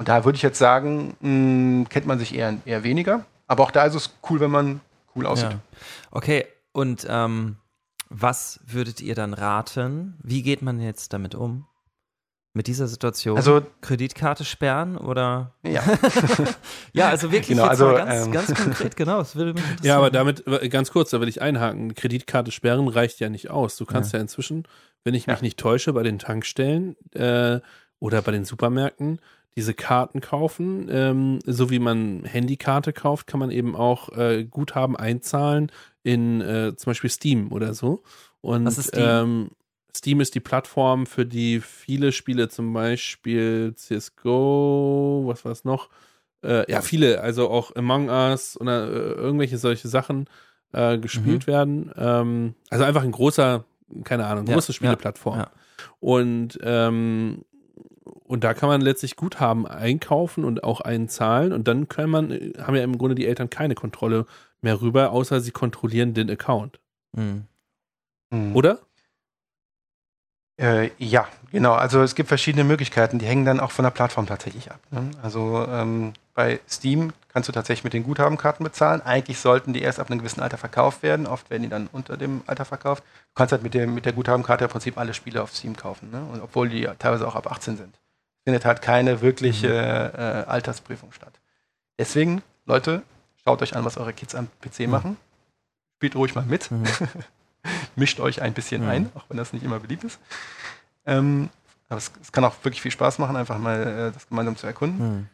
Und da würde ich jetzt sagen, mh, hm, kennt man sich eher, eher weniger. Aber auch da ist es cool, wenn man cool aussieht. Ja. Okay, und ähm, was würdet ihr dann raten? Wie geht man jetzt damit um? Mit dieser Situation? Also Kreditkarte sperren oder? Ja. ja, also wirklich genau, also, ganz, ähm. ganz konkret, genau. Das würde mich interessieren. Ja, aber damit, ganz kurz, da will ich einhaken. Kreditkarte sperren reicht ja nicht aus. Du kannst ja, ja inzwischen, wenn ich mich ja. nicht täusche, bei den Tankstellen äh, oder bei den Supermärkten diese Karten kaufen. Ähm, so wie man Handykarte kauft, kann man eben auch äh, Guthaben einzahlen in äh, zum Beispiel Steam oder so. Und Was ist Steam? Ähm, Steam ist die Plattform, für die viele Spiele, zum Beispiel CSGO, was war es noch? Äh, ja, viele, also auch Among Us oder äh, irgendwelche solche Sachen äh, gespielt mhm. werden. Ähm, also einfach ein großer, keine Ahnung, große ja, Spieleplattform. Ja, ja. Und ähm, und da kann man letztlich Guthaben einkaufen und auch einzahlen und dann kann man, haben ja im Grunde die Eltern keine Kontrolle mehr rüber, außer sie kontrollieren den Account. Mhm. Oder? Äh, ja, Genau, also es gibt verschiedene Möglichkeiten, die hängen dann auch von der Plattform tatsächlich ab. Ne? Also ähm, bei Steam kannst du tatsächlich mit den Guthabenkarten bezahlen. Eigentlich sollten die erst ab einem gewissen Alter verkauft werden. Oft werden die dann unter dem Alter verkauft. Du kannst halt mit, dem, mit der Guthabenkarte im Prinzip alle Spiele auf Steam kaufen, ne? Und obwohl die teilweise auch ab 18 sind. Findet halt keine wirkliche mhm. äh, Altersprüfung statt. Deswegen, Leute, schaut euch an, was eure Kids am PC mhm. machen. Spielt ruhig mal mit. Mhm. Mischt euch ein bisschen mhm. ein, auch wenn das nicht immer beliebt ist. Ähm, aber es, es, kann auch wirklich viel Spaß machen, einfach mal äh, das gemeinsam zu erkunden. Mhm.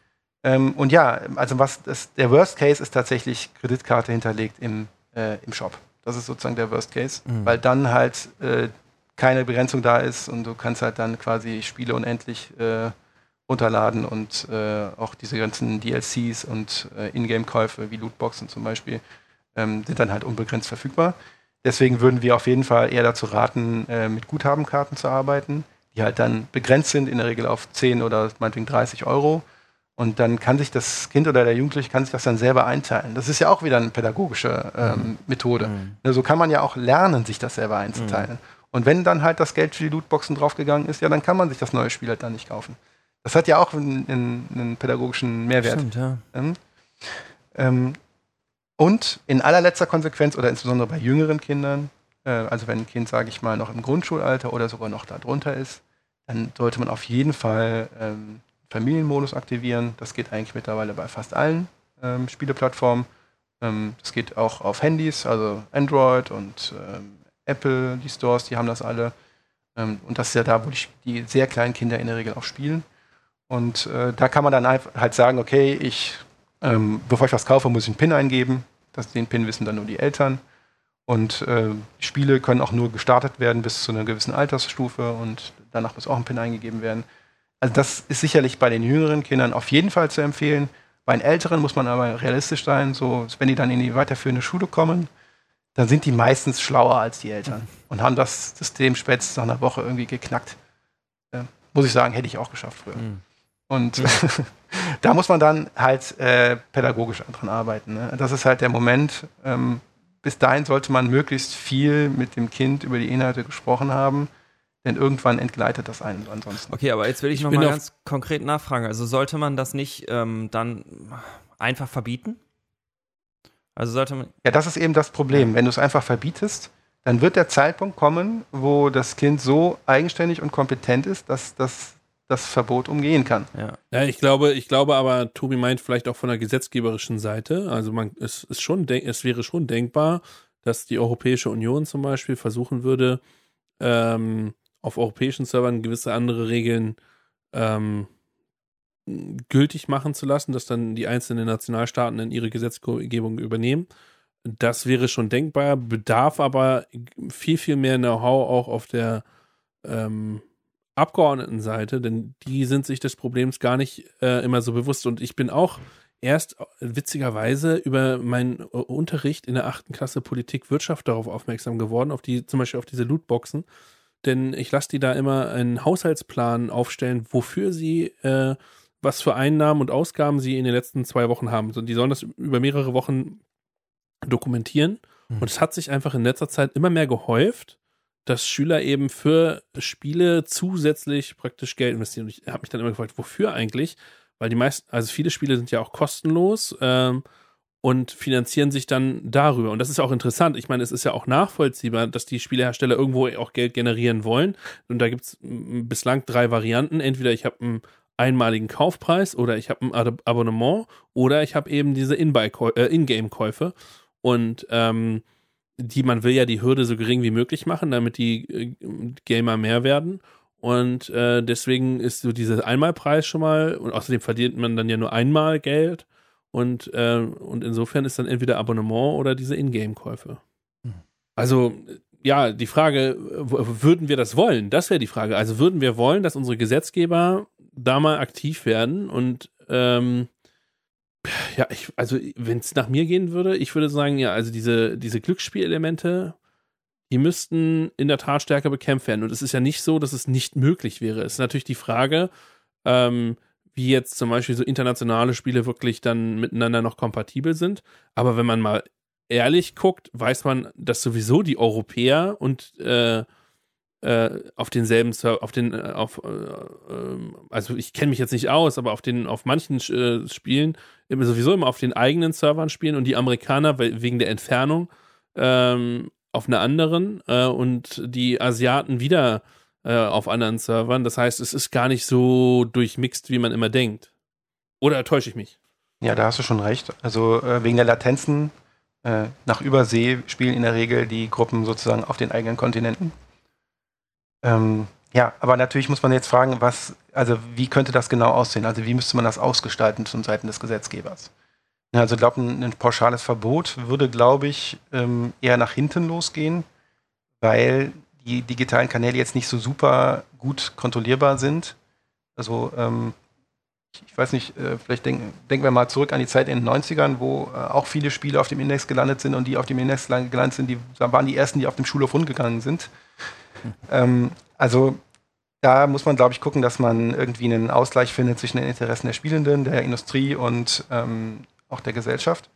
Ähm, und ja, also was das, der Worst Case ist tatsächlich Kreditkarte hinterlegt im, äh, im Shop. Das ist sozusagen der Worst Case, weil dann halt äh, keine Begrenzung da ist und du kannst halt dann quasi Spiele unendlich äh, runterladen und äh, auch diese ganzen DLCs und äh, Ingame-Käufe wie Lootboxen zum Beispiel ähm, sind dann halt unbegrenzt verfügbar. Deswegen würden wir auf jeden Fall eher dazu raten, äh, mit Guthabenkarten zu arbeiten, die halt dann begrenzt sind, in der Regel auf 10 oder meinetwegen 30 Euro. Und dann kann sich das Kind oder der Jugendliche kann sich das dann selber einteilen. Das ist ja auch wieder eine pädagogische ähm, mhm. Methode. Mhm. So kann man ja auch lernen, sich das selber einzuteilen. Mhm. Und wenn dann halt das Geld für die Lootboxen draufgegangen ist, ja, dann kann man sich das neue Spiel halt dann nicht kaufen. Das hat ja auch einen, einen, einen pädagogischen Mehrwert. Stimmt, ja. Ähm, ähm, und in allerletzter Konsequenz oder insbesondere bei jüngeren Kindern, äh, also wenn ein Kind, sage ich mal, noch im Grundschulalter oder sogar noch darunter ist, dann sollte man auf jeden Fall ähm, Familienmodus aktivieren. Das geht eigentlich mittlerweile bei fast allen ähm, Spieleplattformen. Ähm, das geht auch auf Handys, also Android und ähm, Apple, die Stores, die haben das alle. Ähm, und das ist ja da, wo die, sehr kleinen Kinder in der Regel auch spielen. Und äh, da kann man dann halt sagen, okay, ich ähm, bevor ich was kaufe, muss ich einen PIN eingeben. Das, den PIN wissen dann nur die Eltern. Und äh, Spiele können auch nur gestartet werden bis zu einer gewissen Altersstufe und danach muss auch ein PIN eingegeben werden. Also das ist sicherlich bei den jüngeren Kindern auf jeden Fall zu empfehlen. Bei den älteren muss man aber realistisch sein, so wenn die dann in die weiterführende Schule kommen, dann sind die meistens schlauer als die Eltern mhm. und haben das System spätestens nach einer Woche irgendwie geknackt. Äh, muss ich sagen, hätte ich auch geschafft früher. Mhm. Und da muss man dann halt äh, pädagogisch dran arbeiten. Ne? Das ist halt der Moment. Ähm, bis dahin sollte man möglichst viel mit dem Kind über die Inhalte gesprochen haben, denn irgendwann entgleitet das einen ansonsten. Okay, aber jetzt will ich, ich noch mal ganz konkret nachfragen. Also sollte man das nicht ähm, dann einfach verbieten? Also sollte man. Ja, das ist eben das Problem. Wenn du es einfach verbietest, dann wird der Zeitpunkt kommen, wo das Kind so eigenständig und kompetent ist, dass das das Verbot umgehen kann. Ja. ja, ich glaube, ich glaube aber, Tobi meint vielleicht auch von der gesetzgeberischen Seite. Also man, es ist schon, es wäre schon denkbar, dass die Europäische Union zum Beispiel versuchen würde, ähm, auf europäischen Servern gewisse andere Regeln ähm, gültig machen zu lassen, dass dann die einzelnen Nationalstaaten in ihre Gesetzgebung übernehmen. Das wäre schon denkbar, bedarf aber viel, viel mehr Know-how auch auf der ähm, Abgeordnetenseite, denn die sind sich des Problems gar nicht äh, immer so bewusst. Und ich bin auch erst witzigerweise über meinen äh, Unterricht in der achten Klasse Politik Wirtschaft darauf aufmerksam geworden, auf die, zum Beispiel auf diese Lootboxen. Denn ich lasse die da immer einen Haushaltsplan aufstellen, wofür sie, äh, was für Einnahmen und Ausgaben sie in den letzten zwei Wochen haben. Die sollen das über mehrere Wochen dokumentieren. Mhm. Und es hat sich einfach in letzter Zeit immer mehr gehäuft, dass Schüler eben für Spiele zusätzlich praktisch Geld investieren. Und ich habe mich dann immer gefragt, wofür eigentlich? Weil die meisten, also viele Spiele sind ja auch kostenlos ähm, und finanzieren sich dann darüber. Und das ist auch interessant. Ich meine, es ist ja auch nachvollziehbar, dass die Spielehersteller irgendwo auch Geld generieren wollen. Und da gibt es bislang drei Varianten. Entweder ich habe einen einmaligen Kaufpreis oder ich habe ein Ab Abonnement oder ich habe eben diese äh, In-Game-Käufe. Und ähm, die man will ja die Hürde so gering wie möglich machen, damit die äh, Gamer mehr werden. Und äh, deswegen ist so dieser Einmalpreis schon mal, und außerdem verdient man dann ja nur einmal Geld. Und, äh, und insofern ist dann entweder Abonnement oder diese Ingame-Käufe. Mhm. Also, ja, die Frage, würden wir das wollen? Das wäre die Frage. Also würden wir wollen, dass unsere Gesetzgeber da mal aktiv werden und ähm, ja, ich, also wenn es nach mir gehen würde, ich würde sagen, ja, also diese, diese Glücksspielelemente, die müssten in der Tat stärker bekämpft werden. Und es ist ja nicht so, dass es nicht möglich wäre. Es ist natürlich die Frage, ähm, wie jetzt zum Beispiel so internationale Spiele wirklich dann miteinander noch kompatibel sind. Aber wenn man mal ehrlich guckt, weiß man, dass sowieso die Europäer und äh, auf denselben Server, auf den, äh, auf, äh, ähm, also ich kenne mich jetzt nicht aus, aber auf den, auf manchen äh, Spielen immer sowieso immer auf den eigenen Servern spielen und die Amerikaner wegen der Entfernung ähm, auf einer anderen äh, und die Asiaten wieder äh, auf anderen Servern. Das heißt, es ist gar nicht so durchmixt, wie man immer denkt. Oder täusche ich mich? Ja, da hast du schon recht. Also äh, wegen der Latenzen äh, nach Übersee spielen in der Regel die Gruppen sozusagen auf den eigenen Kontinenten. Ähm, ja, aber natürlich muss man jetzt fragen, was, also wie könnte das genau aussehen? Also wie müsste man das ausgestalten zum Seiten des Gesetzgebers? Also ich glaube, ein, ein, pauschales Verbot würde, glaube ich, ähm, eher nach hinten losgehen, weil die digitalen Kanäle jetzt nicht so super gut kontrollierbar sind. Also ähm, ich weiß nicht, äh, vielleicht denken, denken wir mal zurück an die Zeit in den 90ern, wo äh, auch viele Spiele auf dem Index gelandet sind und die auf dem Index gelandet sind, die waren die ersten, die auf dem Schulhof rundgegangen sind. Hm. Ähm, also da muss man, glaube ich, gucken, dass man irgendwie einen Ausgleich findet zwischen den Interessen der Spielenden, der Industrie und ähm, auch der Gesellschaft.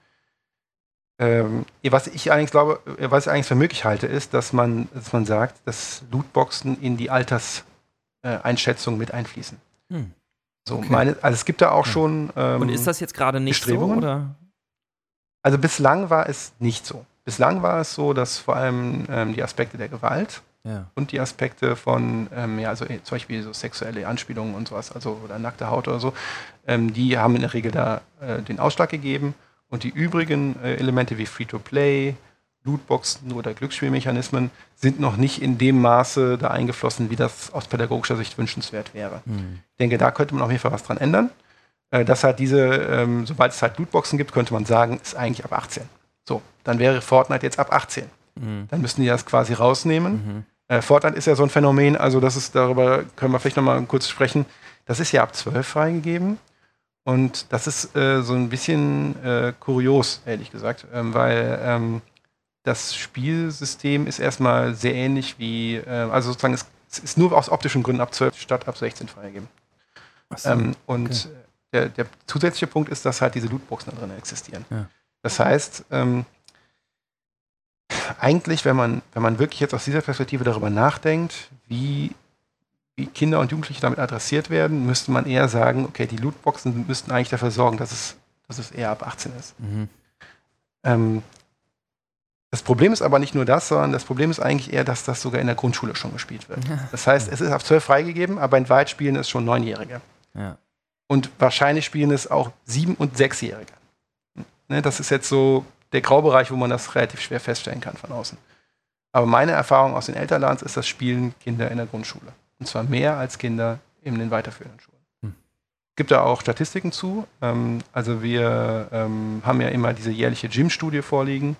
Ähm, was ich eigentlich glaube, was ich eigentlich für möglich halte, ist, dass man, dass man sagt, dass Lootboxen in die Alterseinschätzung mit einfließen. Hm. So, okay. meine, also es gibt da auch schon. Ähm, Und ist das jetzt gerade nicht so? Oder? Also bislang war es nicht so. Bislang war es so, dass vor allem ähm, die Aspekte der Gewalt ja. und die Aspekte von, ähm, ja, also äh, zum Beispiel so sexuelle Anspielungen und sowas, also oder nackte Haut oder so, ähm, die haben in der Regel da äh, den Ausschlag gegeben. Und die übrigen äh, Elemente wie Free-to-Play, Lootboxen oder Glücksspielmechanismen sind noch nicht in dem Maße da eingeflossen, wie das aus pädagogischer Sicht wünschenswert wäre. Mhm. Ich denke, da könnte man auf jeden Fall was dran ändern. Äh, dass halt diese, ähm, sobald es halt Lootboxen gibt, könnte man sagen, ist eigentlich ab 18. So, dann wäre Fortnite jetzt ab 18. Mhm. Dann müssten die das quasi rausnehmen. Mhm. Äh, Fortnite ist ja so ein Phänomen, also das ist, darüber können wir vielleicht nochmal kurz sprechen. Das ist ja ab 12 freigegeben. Und das ist äh, so ein bisschen äh, kurios, ehrlich gesagt, ähm, weil ähm, das Spielsystem ist erstmal sehr ähnlich wie, äh, also sozusagen es, es, ist nur aus optischen Gründen ab 12 statt ab 16 freigegeben. So, ähm, und okay. der, der, zusätzliche Punkt ist, dass halt diese Lootboxen da drin existieren. Ja. Das heißt, ähm, eigentlich, wenn man, wenn man wirklich jetzt aus dieser Perspektive darüber nachdenkt, wie, wie Kinder und Jugendliche damit adressiert werden, müsste man eher sagen, okay, die Lootboxen müssten eigentlich dafür sorgen, dass es, dass es eher ab 18 ist. Mhm. Ähm, das Problem ist aber nicht nur das, sondern das Problem ist eigentlich eher, dass das sogar in der Grundschule schon gespielt wird. Ja. Das heißt, es ist auf 12 freigegeben, aber in Wahrheit spielen es schon Neunjährige. Ja. Und wahrscheinlich spielen es auch Sieben- und Sechsjährige. Ne, das ist jetzt so der Graubereich, wo man das relativ schwer feststellen kann von außen. Aber meine Erfahrung aus den Elternlands ist, das spielen Kinder in der Grundschule. Und zwar mehr als Kinder in den weiterführenden Schulen. Hm. Es gibt da auch Statistiken zu. Ähm, also wir ähm, haben ja immer diese jährliche Gym-Studie vorliegen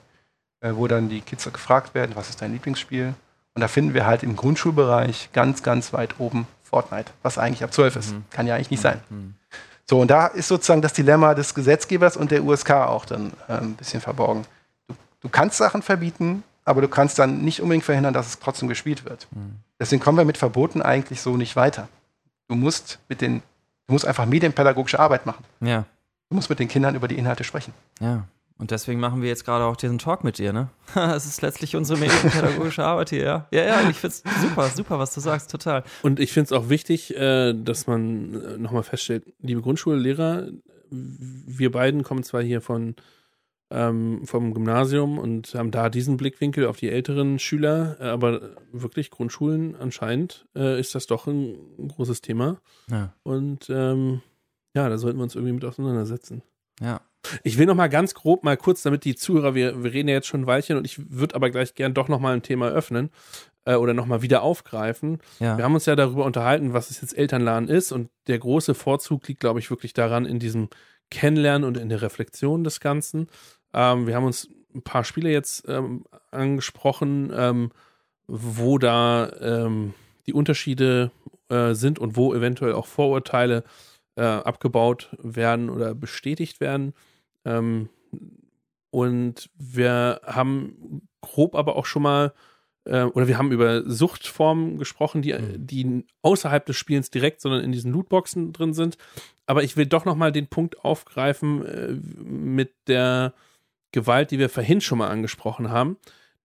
äh, wo dann die Kids gefragt werden, was ist dein Lieblingsspiel? Und da finden wir halt im Grundschulbereich ganz, ganz weit oben Fortnite, was eigentlich ab 12 ist. Mhm. Kann ja eigentlich nicht sein. So, und da ist sozusagen das Dilemma des Gesetzgebers und der USK auch dann äh, ein bisschen verborgen. Du, du, kannst Sachen verbieten, aber du kannst dann nicht unbedingt verhindern, dass es trotzdem gespielt wird. Mhm. Deswegen kommen wir mit Verboten eigentlich so nicht weiter. Du musst mit den, du musst einfach medienpädagogische Arbeit machen. Ja. Du musst mit den Kindern über die Inhalte sprechen. Ja. Und deswegen machen wir jetzt gerade auch diesen Talk mit dir, ne? Es ist letztlich unsere medienpädagogische Arbeit hier, ja. Ja, ja, ich finde es super, super, was du sagst, total. Und ich finde es auch wichtig, äh, dass man äh, nochmal feststellt, liebe Grundschullehrer, wir beiden kommen zwar hier von ähm, vom Gymnasium und haben da diesen Blickwinkel auf die älteren Schüler, äh, aber wirklich Grundschulen anscheinend äh, ist das doch ein, ein großes Thema. Ja. Und ähm, ja, da sollten wir uns irgendwie mit auseinandersetzen. Ja. Ich will noch mal ganz grob mal kurz, damit die Zuhörer, wir, wir reden ja jetzt schon ein Weilchen und ich würde aber gleich gern doch noch mal ein Thema öffnen äh, oder noch mal wieder aufgreifen. Ja. Wir haben uns ja darüber unterhalten, was es jetzt Elternladen ist und der große Vorzug liegt, glaube ich, wirklich daran in diesem Kennenlernen und in der Reflexion des Ganzen. Ähm, wir haben uns ein paar Spiele jetzt ähm, angesprochen, ähm, wo da ähm, die Unterschiede äh, sind und wo eventuell auch Vorurteile äh, abgebaut werden oder bestätigt werden. Ähm, und wir haben grob aber auch schon mal, äh, oder wir haben über Suchtformen gesprochen, die, mhm. die außerhalb des Spiels direkt, sondern in diesen Lootboxen drin sind. Aber ich will doch nochmal den Punkt aufgreifen äh, mit der Gewalt, die wir vorhin schon mal angesprochen haben.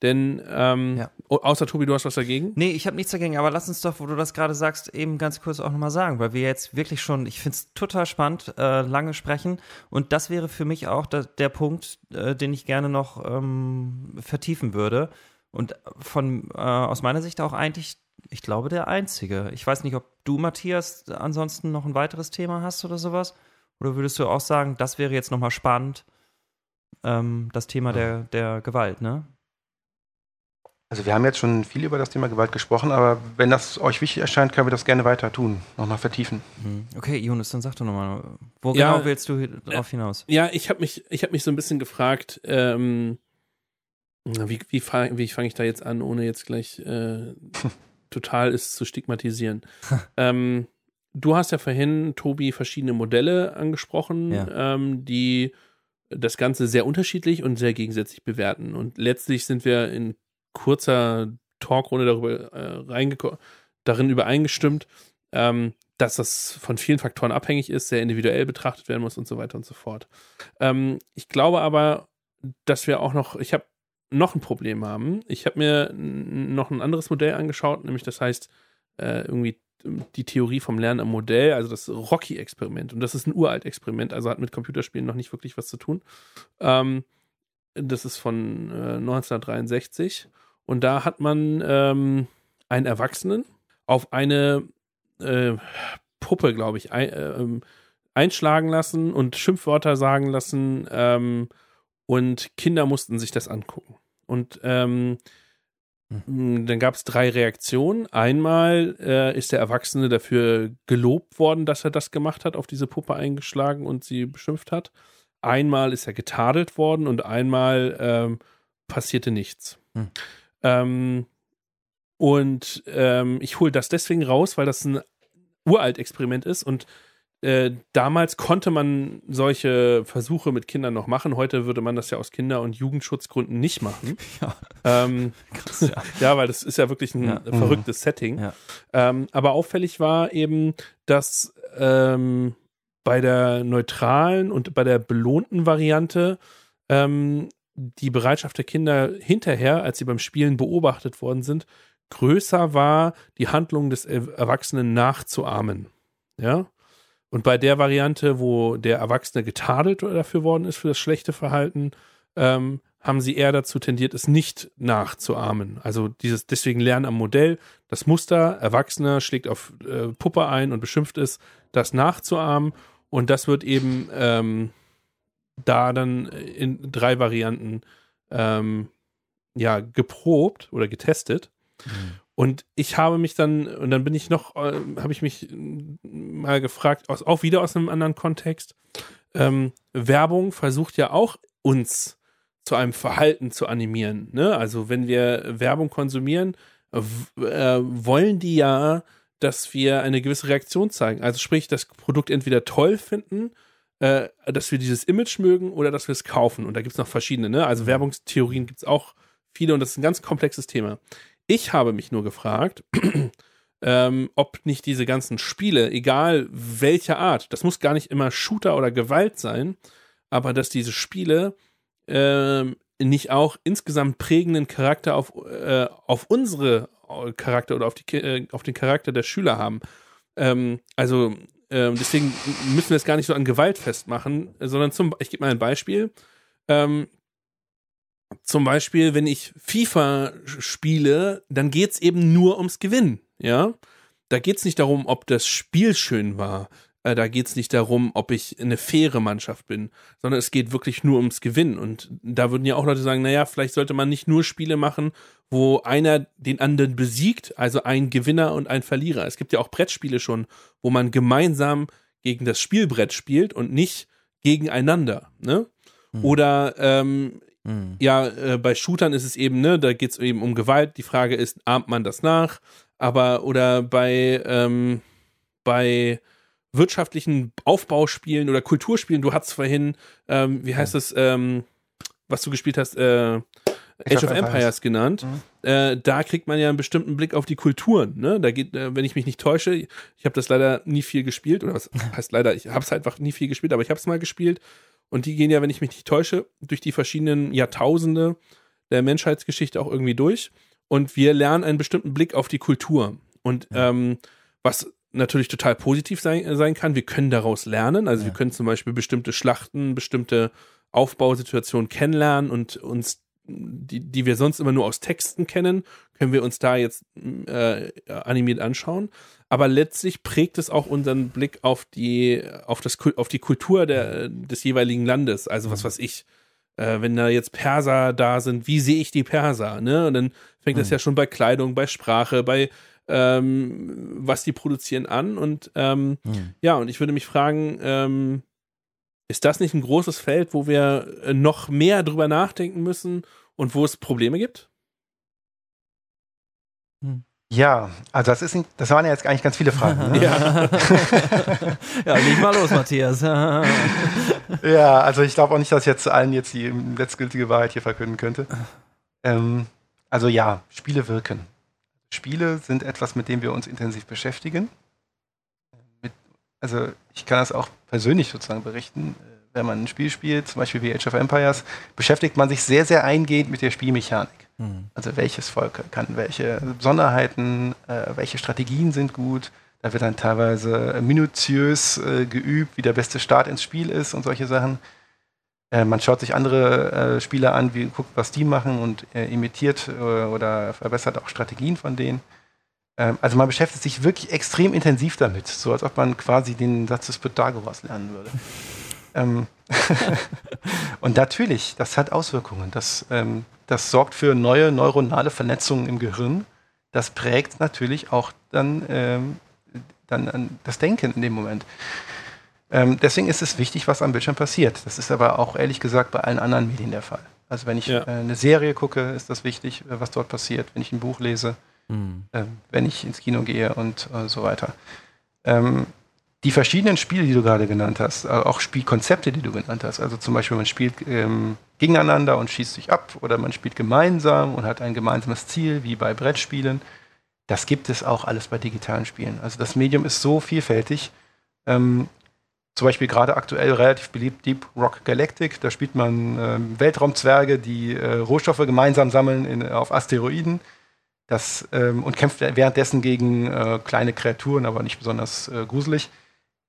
Denn ähm, ja. außer Tobi, du hast was dagegen? Nee, ich habe nichts dagegen, aber lass uns doch, wo du das gerade sagst, eben ganz kurz auch nochmal sagen, weil wir jetzt wirklich schon, ich finde es total spannend, äh, lange sprechen. Und das wäre für mich auch da, der Punkt, äh, den ich gerne noch ähm, vertiefen würde. Und von äh, aus meiner Sicht auch eigentlich, ich glaube, der einzige. Ich weiß nicht, ob du, Matthias, ansonsten noch ein weiteres Thema hast oder sowas. Oder würdest du auch sagen, das wäre jetzt nochmal spannend, ähm, das Thema der, der Gewalt, ne? Also wir haben jetzt schon viel über das Thema Gewalt gesprochen, aber wenn das euch wichtig erscheint, können wir das gerne weiter tun, nochmal vertiefen. Mhm. Okay, Jonas, dann sag doch nochmal, wo ja, genau willst du darauf hinaus? Ja, ich habe mich, ich habe mich so ein bisschen gefragt, ähm, wie, wie, wie fange ich da jetzt an, ohne jetzt gleich äh, total es zu stigmatisieren. ähm, du hast ja vorhin, Tobi, verschiedene Modelle angesprochen, ja. ähm, die das Ganze sehr unterschiedlich und sehr gegensätzlich bewerten. Und letztlich sind wir in kurzer Talkrunde darüber äh, darin übereingestimmt, ähm, dass das von vielen Faktoren abhängig ist, sehr individuell betrachtet werden muss und so weiter und so fort. Ähm, ich glaube aber, dass wir auch noch, ich habe noch ein Problem haben. Ich habe mir noch ein anderes Modell angeschaut, nämlich das heißt äh, irgendwie die Theorie vom Lernen am Modell, also das Rocky-Experiment. Und das ist ein uralt Experiment, also hat mit Computerspielen noch nicht wirklich was zu tun. Ähm, das ist von äh, 1963. Und da hat man ähm, einen Erwachsenen auf eine äh, Puppe, glaube ich, ein, äh, einschlagen lassen und Schimpfwörter sagen lassen. Ähm, und Kinder mussten sich das angucken. Und ähm, hm. Dann gab es drei Reaktionen. Einmal äh, ist der Erwachsene dafür gelobt worden, dass er das gemacht hat, auf diese Puppe eingeschlagen und sie beschimpft hat. Einmal ist er getadelt worden und einmal ähm, passierte nichts. Hm. Ähm, und ähm, ich hole das deswegen raus, weil das ein uralt Experiment ist und äh, damals konnte man solche Versuche mit Kindern noch machen. Heute würde man das ja aus Kinder- und Jugendschutzgründen nicht machen. Ja, ähm, Krass, ja. ja weil das ist ja wirklich ein ja. verrücktes mhm. Setting. Ja. Ähm, aber auffällig war eben, dass ähm, bei der neutralen und bei der belohnten Variante ähm, die Bereitschaft der Kinder hinterher, als sie beim Spielen beobachtet worden sind, größer war, die Handlung des Erwachsenen nachzuahmen. Ja. Und bei der Variante, wo der Erwachsene getadelt dafür worden ist für das schlechte Verhalten, ähm, haben sie eher dazu tendiert, es nicht nachzuahmen. Also dieses deswegen Lernen am Modell, das Muster, Erwachsener schlägt auf äh, Puppe ein und beschimpft es, das nachzuahmen. Und das wird eben ähm, da dann in drei Varianten ähm, ja geprobt oder getestet. Mhm. Und ich habe mich dann, und dann bin ich noch, äh, habe ich mich mal gefragt, aus, auch wieder aus einem anderen Kontext. Ähm, Werbung versucht ja auch uns zu einem Verhalten zu animieren. Ne? Also wenn wir Werbung konsumieren, äh, wollen die ja, dass wir eine gewisse Reaktion zeigen. Also sprich, das Produkt entweder toll finden, äh, dass wir dieses Image mögen oder dass wir es kaufen. Und da gibt es noch verschiedene. Ne? Also Werbungstheorien gibt es auch viele und das ist ein ganz komplexes Thema. Ich habe mich nur gefragt, ähm, ob nicht diese ganzen Spiele, egal welcher Art, das muss gar nicht immer Shooter oder Gewalt sein, aber dass diese Spiele ähm, nicht auch insgesamt prägenden Charakter auf, äh, auf unsere äh, Charakter oder auf, die, äh, auf den Charakter der Schüler haben. Ähm, also ähm, deswegen müssen wir es gar nicht so an Gewalt festmachen, sondern zum, ich gebe mal ein Beispiel. Ähm, zum Beispiel, wenn ich FIFA spiele, dann geht es eben nur ums Gewinnen, ja. Da geht es nicht darum, ob das Spiel schön war. Äh, da geht es nicht darum, ob ich eine faire Mannschaft bin, sondern es geht wirklich nur ums Gewinnen. Und da würden ja auch Leute sagen, naja, vielleicht sollte man nicht nur Spiele machen, wo einer den anderen besiegt, also ein Gewinner und ein Verlierer. Es gibt ja auch Brettspiele schon, wo man gemeinsam gegen das Spielbrett spielt und nicht gegeneinander. Ne? Hm. Oder ähm, Mhm. Ja, äh, bei Shootern ist es eben, ne, da geht es eben um Gewalt. Die Frage ist, ahmt man das nach? Aber, oder bei, ähm, bei wirtschaftlichen Aufbauspielen oder Kulturspielen, du hattest vorhin, ähm, wie heißt es, ähm, was du gespielt hast, äh, Age of Empires genannt. Mhm. Äh, da kriegt man ja einen bestimmten Blick auf die Kulturen. Ne? Da geht, äh, wenn ich mich nicht täusche, ich habe das leider nie viel gespielt oder was heißt leider, ich habe es einfach nie viel gespielt, aber ich habe es mal gespielt und die gehen ja, wenn ich mich nicht täusche, durch die verschiedenen Jahrtausende der Menschheitsgeschichte auch irgendwie durch. und wir lernen einen bestimmten Blick auf die Kultur. Und ja. ähm, was natürlich total positiv sein, sein kann, wir können daraus lernen. Also ja. wir können zum Beispiel bestimmte Schlachten, bestimmte Aufbausituationen kennenlernen und uns die, die wir sonst immer nur aus Texten kennen, können wir uns da jetzt äh, animiert anschauen. Aber letztlich prägt es auch unseren Blick auf die, auf das, auf die Kultur der, des jeweiligen Landes. Also was mhm. weiß ich, äh, wenn da jetzt Perser da sind, wie sehe ich die Perser? Ne? Und dann fängt das mhm. ja schon bei Kleidung, bei Sprache, bei ähm, was die produzieren an. Und ähm, mhm. ja, und ich würde mich fragen, ähm, ist das nicht ein großes Feld, wo wir noch mehr drüber nachdenken müssen und wo es Probleme gibt? Hm. Ja, also das ist das waren ja jetzt eigentlich ganz viele Fragen. Ne? ja. ja, leg mal los, Matthias. ja, also ich glaube auch nicht, dass ich jetzt allen jetzt die letztgültige Wahrheit hier verkünden könnte. Ähm, also ja, Spiele wirken. Spiele sind etwas, mit dem wir uns intensiv beschäftigen. Mit, also ich kann das auch persönlich sozusagen berichten. Wenn man ein Spiel spielt, zum Beispiel wie Age of Empires, beschäftigt man sich sehr, sehr eingehend mit der Spielmechanik. Mhm. Also welches Volk kann welche Besonderheiten, äh, welche Strategien sind gut. Da wird dann teilweise minutiös äh, geübt, wie der beste Start ins Spiel ist und solche Sachen. Äh, man schaut sich andere äh, Spieler an, wie, guckt, was die machen und äh, imitiert äh, oder verbessert auch Strategien von denen. Ähm, also man beschäftigt sich wirklich extrem intensiv damit, so als ob man quasi den Satz des Pythagoras lernen würde. ähm und natürlich, das hat Auswirkungen. Das, ähm, das sorgt für neue neuronale Vernetzungen im Gehirn. Das prägt natürlich auch dann, ähm, dann das Denken in dem Moment. Ähm, deswegen ist es wichtig, was am Bildschirm passiert. Das ist aber auch ehrlich gesagt bei allen anderen Medien der Fall. Also wenn ich ja. äh, eine Serie gucke, ist das wichtig, äh, was dort passiert. Wenn ich ein Buch lese, mhm. äh, wenn ich ins Kino gehe und äh, so weiter. Ähm, die verschiedenen Spiele, die du gerade genannt hast, äh, auch Spielkonzepte, die du genannt hast, also zum Beispiel man spielt ähm, gegeneinander und schießt sich ab oder man spielt gemeinsam und hat ein gemeinsames Ziel, wie bei Brettspielen, das gibt es auch alles bei digitalen Spielen. Also das Medium ist so vielfältig. Ähm, zum Beispiel gerade aktuell relativ beliebt Deep Rock Galactic. Da spielt man äh, Weltraumzwerge, die äh, Rohstoffe gemeinsam sammeln in, auf Asteroiden. Das, ähm, und kämpft währenddessen gegen äh, kleine Kreaturen, aber nicht besonders äh, gruselig.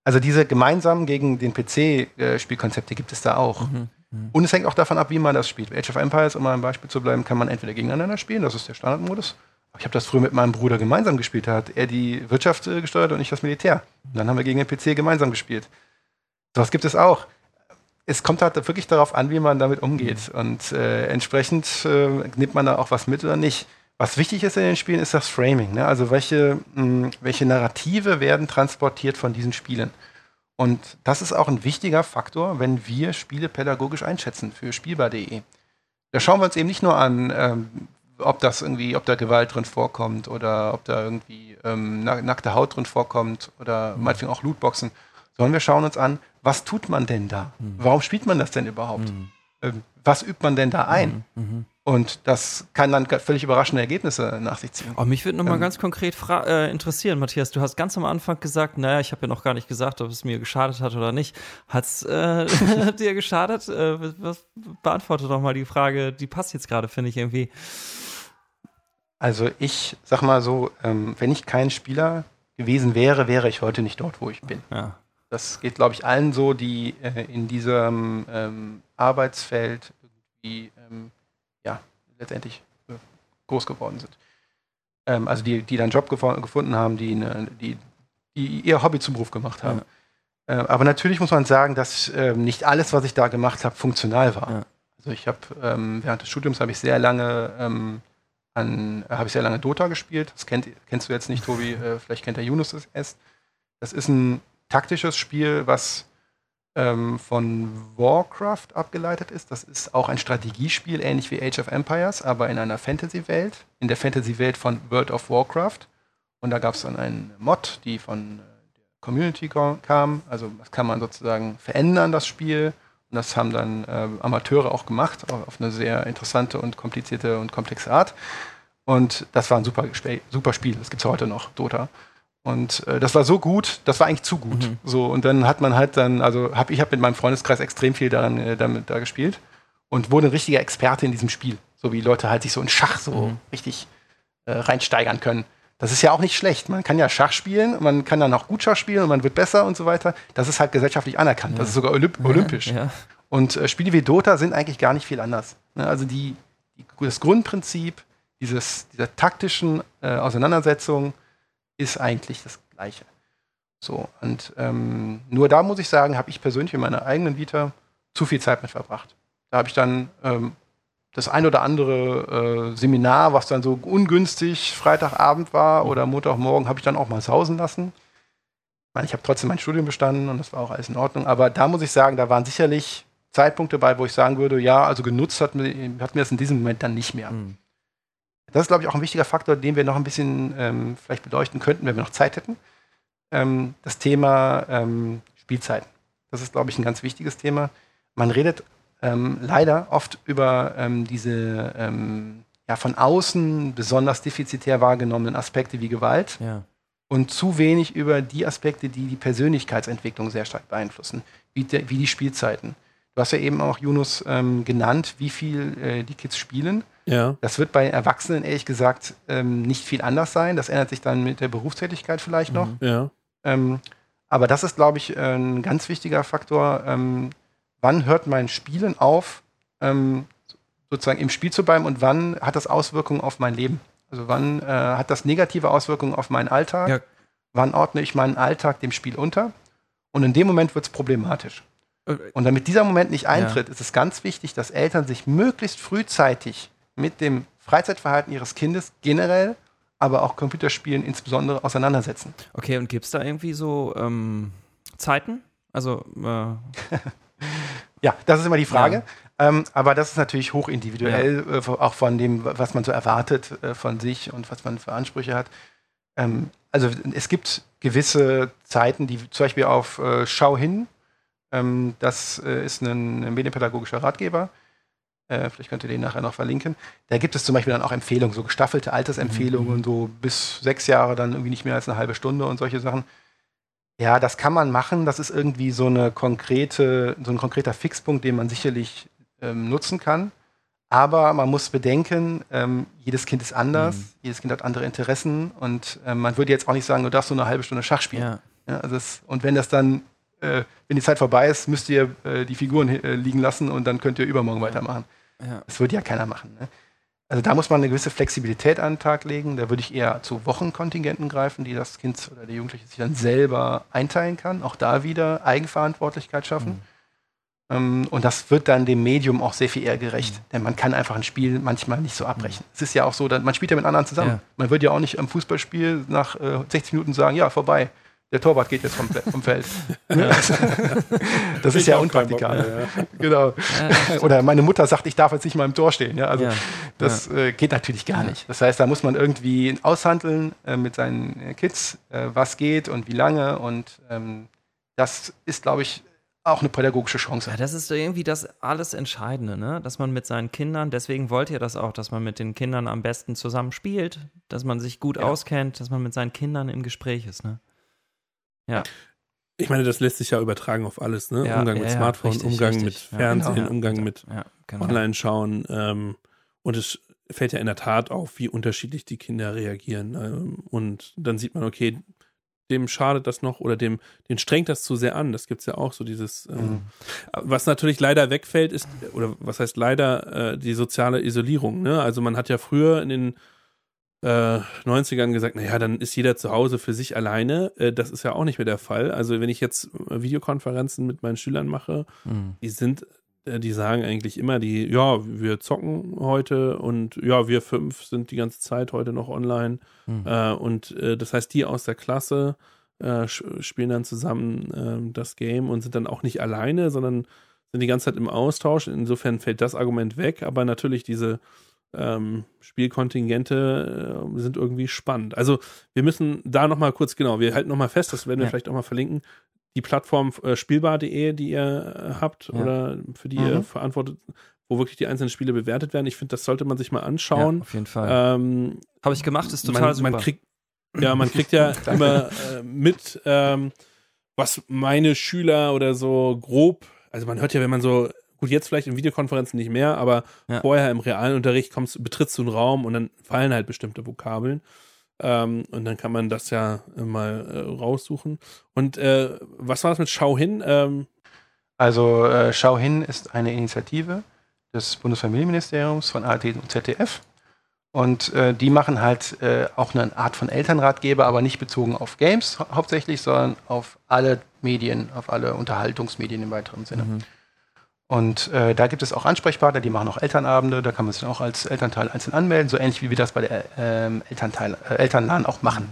Also diese gemeinsamen gegen den PC-Spielkonzepte gibt es da auch. Mhm, mh. Und es hängt auch davon ab, wie man das spielt. Age of Empires, um mal ein Beispiel zu bleiben, kann man entweder gegeneinander spielen, das ist der Standardmodus. Ich habe das früher mit meinem Bruder gemeinsam gespielt. Da hat er die Wirtschaft äh, gesteuert und ich das Militär. Und dann haben wir gegen den PC gemeinsam gespielt. Sowas gibt es auch. Es kommt halt wirklich darauf an, wie man damit umgeht. Und äh, entsprechend äh, nimmt man da auch was mit oder nicht. Was wichtig ist in den Spielen, ist das Framing. Ne? Also welche, mh, welche Narrative werden transportiert von diesen Spielen. Und das ist auch ein wichtiger Faktor, wenn wir Spiele pädagogisch einschätzen für spielbar.de. Da schauen wir uns eben nicht nur an, ähm, ob das irgendwie, ob da Gewalt drin vorkommt oder ob da irgendwie ähm, nackte Haut drin vorkommt oder mhm. meinetwegen auch Lootboxen, sondern wir schauen uns an, was tut man denn da? Mhm. Warum spielt man das denn überhaupt? Mhm. Ähm, was übt man denn da ein? Mhm. mhm. Und das kann dann völlig überraschende Ergebnisse nach sich ziehen. Oh, mich würde nochmal ähm, ganz konkret äh, interessieren, Matthias. Du hast ganz am Anfang gesagt, naja, ich habe ja noch gar nicht gesagt, ob es mir geschadet hat oder nicht. Hat es äh, dir geschadet? Äh, was, beantworte doch mal die Frage, die passt jetzt gerade, finde ich irgendwie. Also ich sag mal so, ähm, wenn ich kein Spieler gewesen wäre, wäre ich heute nicht dort, wo ich bin. Ja. Das geht, glaube ich, allen so, die äh, in diesem ähm, Arbeitsfeld irgendwie, ähm, ja, letztendlich äh, groß geworden sind. Ähm, also die, die dann Job gefunden haben, die, ne, die, die ihr Hobby zum Beruf gemacht haben. Ja. Äh, aber natürlich muss man sagen, dass ähm, nicht alles, was ich da gemacht habe, funktional war. Ja. Also ich habe ähm, während des Studiums habe ich sehr lange ähm, an, habe ich sehr lange Dota gespielt. Das kennt, kennst du jetzt nicht, Tobi. Äh, vielleicht kennt der Yunus es. Das ist ein taktisches Spiel, was ähm, von Warcraft abgeleitet ist. Das ist auch ein Strategiespiel, ähnlich wie Age of Empires, aber in einer Fantasy-Welt, in der Fantasy-Welt von World of Warcraft. Und da gab es dann einen Mod, die von äh, der Community kam. Also das kann man sozusagen verändern, das Spiel. Und das haben dann äh, Amateure auch gemacht, auf eine sehr interessante und komplizierte und komplexe Art. Und das war ein super, super Spiel. Das gibt es heute noch, Dota. Und äh, das war so gut, das war eigentlich zu gut. Mhm. So und dann hat man halt dann, also hab, ich habe mit meinem Freundeskreis extrem viel daran äh, damit da gespielt und wurde ein richtiger Experte in diesem Spiel, so wie Leute halt sich so in Schach so mhm. richtig äh, reinsteigern können. Das ist ja auch nicht schlecht. Man kann ja Schach spielen, man kann dann auch gut Schach spielen und man wird besser und so weiter. Das ist halt gesellschaftlich anerkannt. Ja. Das ist sogar Olymp olympisch. Ja. Und äh, Spiele wie Dota sind eigentlich gar nicht viel anders. Ne? Also die, die, das Grundprinzip dieses, dieser taktischen äh, Auseinandersetzung ist eigentlich das gleiche. So, und ähm, nur da muss ich sagen, habe ich persönlich in meiner eigenen Vita zu viel Zeit mit verbracht. Da habe ich dann ähm, das ein oder andere äh, Seminar, was dann so ungünstig Freitagabend war oder Montagmorgen, habe ich dann auch mal sausen lassen. Ich meine, ich habe trotzdem mein Studium bestanden und das war auch alles in Ordnung. Aber da muss ich sagen, da waren sicherlich Zeitpunkte bei, wo ich sagen würde, ja, also genutzt hat mir, hat mir das in diesem Moment dann nicht mehr. Mhm. Das ist, glaube ich, auch ein wichtiger Faktor, den wir noch ein bisschen ähm, vielleicht beleuchten könnten, wenn wir noch Zeit hätten. Ähm, das Thema ähm, Spielzeiten. Das ist, glaube ich, ein ganz wichtiges Thema. Man redet ähm, leider oft über ähm, diese ähm, ja, von außen besonders defizitär wahrgenommenen Aspekte wie Gewalt ja. und zu wenig über die Aspekte, die die Persönlichkeitsentwicklung sehr stark beeinflussen, wie, de, wie die Spielzeiten. Du hast ja eben auch, Yunus, ähm, genannt, wie viel äh, die Kids spielen. Ja. Das wird bei Erwachsenen ehrlich gesagt ähm, nicht viel anders sein. Das ändert sich dann mit der Berufstätigkeit vielleicht noch. Mhm. Ja. Ähm, aber das ist, glaube ich, ein ganz wichtiger Faktor, ähm, wann hört mein Spielen auf, ähm, sozusagen im Spiel zu bleiben und wann hat das Auswirkungen auf mein Leben? Also wann äh, hat das negative Auswirkungen auf meinen Alltag? Ja. Wann ordne ich meinen Alltag dem Spiel unter? Und in dem Moment wird es problematisch. Äh, und damit dieser Moment nicht eintritt, ja. ist es ganz wichtig, dass Eltern sich möglichst frühzeitig mit dem Freizeitverhalten ihres Kindes generell, aber auch Computerspielen insbesondere auseinandersetzen. Okay, und gibt es da irgendwie so ähm, Zeiten? Also äh Ja, das ist immer die Frage. Ja. Ähm, aber das ist natürlich hochindividuell, ja. äh, auch von dem, was man so erwartet äh, von sich und was man für Ansprüche hat. Ähm, also es gibt gewisse Zeiten, die zum Beispiel auf äh, Schau hin, ähm, das äh, ist ein, ein medienpädagogischer Ratgeber, äh, vielleicht könnt ihr den nachher noch verlinken. Da gibt es zum Beispiel dann auch Empfehlungen, so gestaffelte Altersempfehlungen, mhm. so bis sechs Jahre dann irgendwie nicht mehr als eine halbe Stunde und solche Sachen. Ja, das kann man machen. Das ist irgendwie so eine konkrete, so ein konkreter Fixpunkt, den man sicherlich ähm, nutzen kann. Aber man muss bedenken, ähm, jedes Kind ist anders, mhm. jedes Kind hat andere Interessen und ähm, man würde jetzt auch nicht sagen, du darfst nur eine halbe Stunde Schach spielen. Ja. Ja, also es, und wenn das dann, äh, wenn die Zeit vorbei ist, müsst ihr äh, die Figuren äh, liegen lassen und dann könnt ihr übermorgen weitermachen. Ja. Das würde ja keiner machen. Ne? Also da muss man eine gewisse Flexibilität an den Tag legen. Da würde ich eher zu Wochenkontingenten greifen, die das Kind oder der Jugendliche sich dann selber einteilen kann. Auch da wieder Eigenverantwortlichkeit schaffen. Mhm. Ähm, und das wird dann dem Medium auch sehr viel eher gerecht. Mhm. Denn man kann einfach ein Spiel manchmal nicht so abbrechen. Mhm. Es ist ja auch so, man spielt ja mit anderen zusammen. Ja. Man würde ja auch nicht am Fußballspiel nach äh, 60 Minuten sagen, ja, vorbei der Torwart geht jetzt vom, vom Feld. das ist ja unpraktikabel. Ja. Genau. Ja, Oder meine Mutter sagt, ich darf jetzt nicht mal im Tor stehen. Ja, also ja. das äh, geht natürlich gar nicht. Das heißt, da muss man irgendwie aushandeln äh, mit seinen äh, Kids, äh, was geht und wie lange. Und ähm, das ist, glaube ich, auch eine pädagogische Chance. Ja, das ist irgendwie das alles Entscheidende, ne? dass man mit seinen Kindern, deswegen wollt ihr das auch, dass man mit den Kindern am besten zusammen spielt, dass man sich gut auskennt, dass man mit seinen Kindern im Gespräch ist. Ne? Ja. Ich meine, das lässt sich ja übertragen auf alles, ne? Ja, Umgang mit ja, Smartphone, richtig, Umgang richtig. mit Fernsehen, genau. Umgang mit genau. Online-Schauen. Ähm, und es fällt ja in der Tat auf, wie unterschiedlich die Kinder reagieren. Ähm, und dann sieht man, okay, dem schadet das noch oder dem, den strengt das zu sehr an. Das gibt es ja auch so dieses, ähm, mhm. was natürlich leider wegfällt, ist, oder was heißt leider, äh, die soziale Isolierung. Ne? Also man hat ja früher in den äh, 90ern gesagt, naja, dann ist jeder zu Hause für sich alleine. Äh, das ist ja auch nicht mehr der Fall. Also wenn ich jetzt äh, Videokonferenzen mit meinen Schülern mache, mhm. die sind, äh, die sagen eigentlich immer, die, ja, wir zocken heute und ja, wir fünf sind die ganze Zeit heute noch online. Mhm. Äh, und äh, das heißt, die aus der Klasse spielen dann zusammen ähm, das Game und sind dann auch nicht alleine, sondern sind die ganze Zeit im Austausch. Insofern fällt das Argument weg, aber natürlich diese ähm, Spielkontingente äh, sind irgendwie spannend. Also wir müssen da nochmal kurz, genau, wir halten nochmal fest, das werden wir ja. vielleicht auch mal verlinken, die Plattform äh, spielbar.de, die ihr äh, habt ja. oder für die mhm. ihr verantwortet, wo wirklich die einzelnen Spiele bewertet werden. Ich finde, das sollte man sich mal anschauen. Ja, auf jeden Fall. Ähm, Habe ich gemacht, ist total man, super. Man kriegt, ja, man kriegt ja immer äh, mit, ähm, was meine Schüler oder so grob, also man hört ja, wenn man so gut, jetzt vielleicht in Videokonferenzen nicht mehr, aber ja. vorher im realen Unterricht kommst, betrittst du einen Raum und dann fallen halt bestimmte Vokabeln. Ähm, und dann kann man das ja mal äh, raussuchen. Und äh, was war das mit Schau hin? Ähm, also äh, Schau hin ist eine Initiative des Bundesfamilienministeriums von ARD und ZDF. Und äh, die machen halt äh, auch eine Art von Elternratgeber, aber nicht bezogen auf Games hau hauptsächlich, sondern auf alle Medien, auf alle Unterhaltungsmedien im weiteren Sinne. Mhm. Und äh, da gibt es auch Ansprechpartner, die machen auch Elternabende, da kann man sich auch als Elternteil einzeln anmelden, so ähnlich wie wir das bei der ähm, Elternteil, äh, Elternladen auch machen.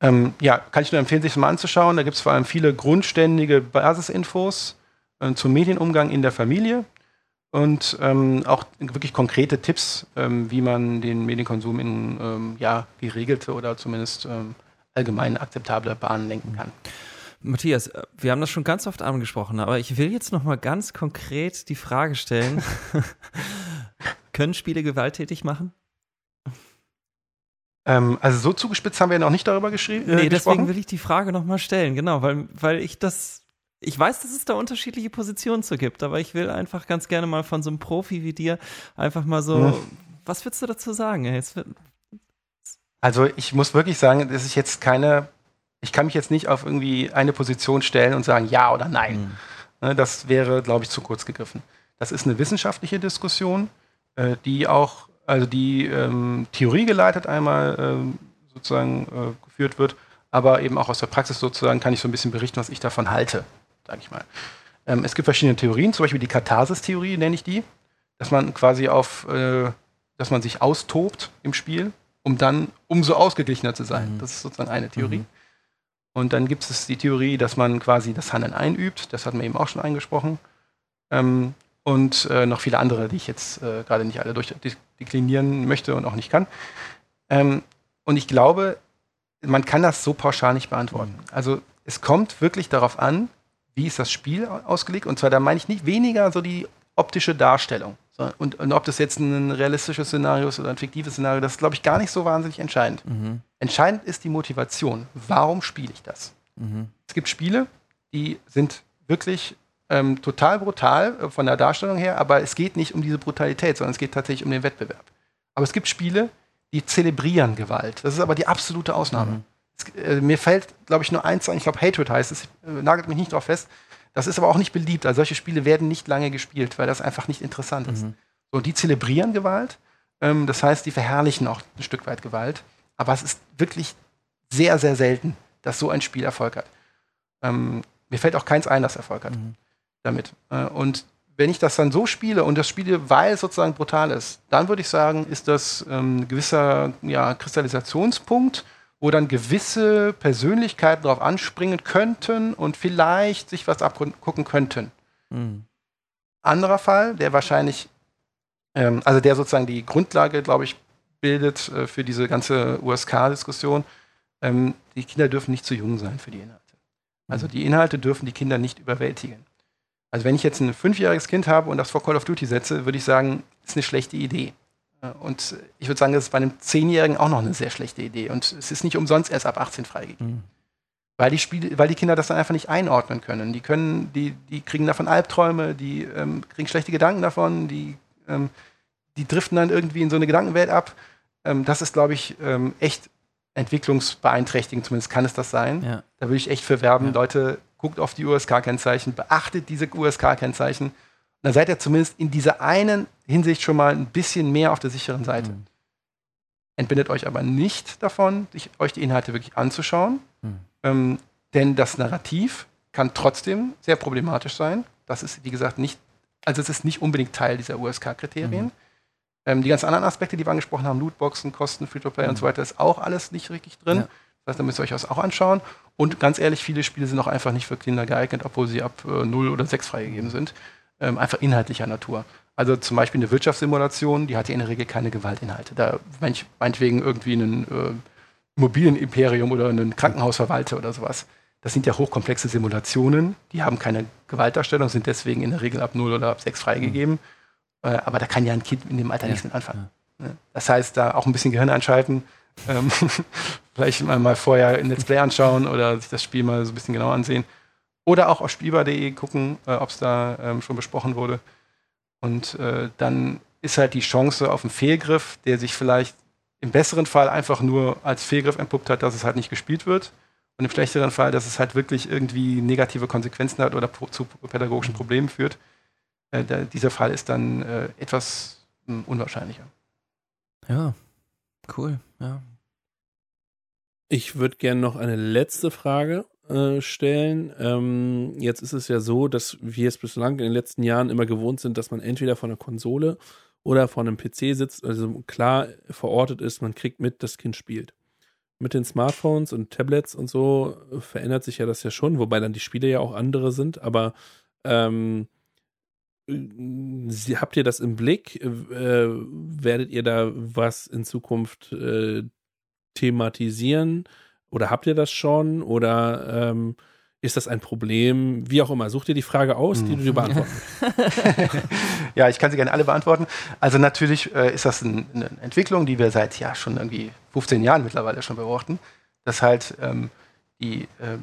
Ähm, ja, kann ich nur empfehlen, sich das mal anzuschauen. Da gibt es vor allem viele grundständige Basisinfos äh, zum Medienumgang in der Familie und ähm, auch wirklich konkrete Tipps, ähm, wie man den Medienkonsum in ähm, ja, geregelte oder zumindest ähm, allgemein akzeptable Bahnen lenken kann. Matthias, äh, wir haben das schon ganz oft angesprochen, aber ich will jetzt noch mal ganz konkret die Frage stellen: Können Spiele gewalttätig machen? Ähm, also so zugespitzt haben wir ja noch nicht darüber geschrieben. Äh, nee, deswegen will ich die Frage noch mal stellen, genau, weil, weil ich das ich weiß, dass es da unterschiedliche Positionen zu gibt, aber ich will einfach ganz gerne mal von so einem Profi wie dir einfach mal so, ja. was würdest du dazu sagen? also ich muss wirklich sagen, das ist jetzt keine, ich kann mich jetzt nicht auf irgendwie eine Position stellen und sagen ja oder nein. Mhm. Das wäre, glaube ich, zu kurz gegriffen. Das ist eine wissenschaftliche Diskussion, äh, die auch, also die ähm, Theorie geleitet einmal ähm, sozusagen äh, geführt wird, aber eben auch aus der Praxis sozusagen kann ich so ein bisschen berichten, was ich davon halte sage ich mal. Ähm, es gibt verschiedene Theorien, zum Beispiel die Katharsis-Theorie nenne ich die, dass man quasi auf, äh, dass man sich austobt im Spiel, um dann umso ausgeglichener zu sein. Mhm. Das ist sozusagen eine Theorie. Mhm. Und dann gibt es die Theorie, dass man quasi das Handeln einübt. Das hatten wir eben auch schon angesprochen. Ähm, und äh, noch viele andere, die ich jetzt äh, gerade nicht alle durchdeklinieren möchte und auch nicht kann. Ähm, und ich glaube, man kann das so pauschal nicht beantworten. Mhm. Also es kommt wirklich darauf an, wie ist das Spiel ausgelegt? Und zwar, da meine ich nicht weniger so die optische Darstellung. Und, und, ob das jetzt ein realistisches Szenario ist oder ein fiktives Szenario, das ist, glaube ich, gar nicht so wahnsinnig entscheidend. Mhm. Entscheidend ist die Motivation. Warum spiele ich das? Mhm. Es gibt Spiele, die sind wirklich ähm, total brutal äh, von der Darstellung her, aber es geht nicht um diese Brutalität, sondern es geht tatsächlich um den Wettbewerb. Aber es gibt Spiele, die zelebrieren Gewalt. Das ist aber die absolute Ausnahme. Mhm. Äh, mir fällt, glaube ich, nur eins ein. Ich glaube, Hatred heißt es. Äh, nagelt mich nicht drauf fest. Das ist aber auch nicht beliebt. Also solche Spiele werden nicht lange gespielt, weil das einfach nicht interessant ist. Mhm. So, die zelebrieren Gewalt. Ähm, das heißt, die verherrlichen auch ein Stück weit Gewalt. Aber es ist wirklich sehr, sehr selten, dass so ein Spiel Erfolg hat. Ähm, mir fällt auch keins ein, das Erfolg hat mhm. damit. Äh, und wenn ich das dann so spiele und das spiele, weil es sozusagen brutal ist, dann würde ich sagen, ist das ähm, ein gewisser ja, Kristallisationspunkt wo dann gewisse Persönlichkeiten darauf anspringen könnten und vielleicht sich was abgucken könnten. Mhm. Anderer Fall, der wahrscheinlich, ähm, also der sozusagen die Grundlage, glaube ich, bildet äh, für diese ganze USK-Diskussion, ähm, die Kinder dürfen nicht zu jung sein für die Inhalte. Also mhm. die Inhalte dürfen die Kinder nicht überwältigen. Also wenn ich jetzt ein fünfjähriges Kind habe und das vor Call of Duty setze, würde ich sagen, ist eine schlechte Idee. Und ich würde sagen, das ist bei einem Zehnjährigen auch noch eine sehr schlechte Idee. Und es ist nicht umsonst erst ab 18 freigegeben. Mhm. Weil die, Spiele, weil die Kinder das dann einfach nicht einordnen können. Die können, die, die kriegen davon Albträume, die ähm, kriegen schlechte Gedanken davon, die, ähm, die driften dann irgendwie in so eine Gedankenwelt ab. Ähm, das ist, glaube ich, ähm, echt entwicklungsbeeinträchtigend, zumindest kann es das sein. Ja. Da würde ich echt für werben, ja. Leute, guckt auf die USK-Kennzeichen, beachtet diese USK-Kennzeichen dann seid ihr zumindest in dieser einen Hinsicht schon mal ein bisschen mehr auf der sicheren Seite. Mhm. Entbindet euch aber nicht davon, sich, euch die Inhalte wirklich anzuschauen, mhm. ähm, denn das Narrativ kann trotzdem sehr problematisch sein. Das ist, wie gesagt, nicht, also es ist nicht unbedingt Teil dieser USK-Kriterien. Mhm. Ähm, die ganzen anderen Aspekte, die wir angesprochen haben, Lootboxen, Kosten, Free-to-Play und so mhm. weiter, ist auch alles nicht richtig drin. Ja. Das heißt, da müsst ihr euch das auch anschauen. Und ganz ehrlich, viele Spiele sind auch einfach nicht für Kinder geeignet, obwohl sie ab äh, 0 oder 6 freigegeben sind ähm, einfach inhaltlicher Natur. Also zum Beispiel eine Wirtschaftssimulation, die hat ja in der Regel keine Gewaltinhalte. Da manch, meinetwegen irgendwie ein äh, Immobilienimperium oder ein Krankenhaus verwalte oder sowas. Das sind ja hochkomplexe Simulationen, die haben keine Gewaltdarstellung, sind deswegen in der Regel ab 0 oder ab 6 freigegeben. Mhm. Äh, aber da kann ja ein Kind in dem Alter ja, nichts mit anfangen. Ja. Ne? Das heißt, da auch ein bisschen Gehirn einschalten, ähm, vielleicht mal, mal vorher ein Let's Play anschauen oder sich das Spiel mal so ein bisschen genauer ansehen Oder auch auf spielbar.de gucken, äh, ob es da ähm, schon besprochen wurde. Und äh, dann ist halt die Chance auf einen Fehlgriff, der sich vielleicht im besseren Fall einfach nur als Fehlgriff entpuppt hat, dass es halt nicht gespielt wird. Und im schlechteren Fall, dass es halt wirklich irgendwie negative Konsequenzen hat oder zu pädagogischen Problemen führt. Äh, da, dieser Fall ist dann äh, etwas mh, hm, unwahrscheinlicher. Ja, cool, ja. Ich würde gerne noch eine letzte Frage äh, stellen. Ähm, jetzt ist es ja so, dass wir es bislang in den letzten Jahren immer gewohnt sind, dass man entweder von einer Konsole oder vor einem PC sitzt, also klar verortet ist, man kriegt mit, das Kind spielt. Mit den Smartphones und Tablets und so verändert sich ja das ja schon, wobei dann die Spiele ja auch andere sind, aber ähm, Sie, habt ihr das im Blick? Äh, werdet ihr da was in Zukunft äh, thematisieren? Oder habt ihr das schon? Oder ähm, ist das ein Problem? Wie auch immer. Such dir die Frage aus, die du dir beantworten Ja, ich kann sie gerne alle beantworten. Also natürlich äh, ist das ein, eine Entwicklung, die wir seit ja schon irgendwie 15 Jahren mittlerweile schon beobachten, dass halt ähm, die, äh,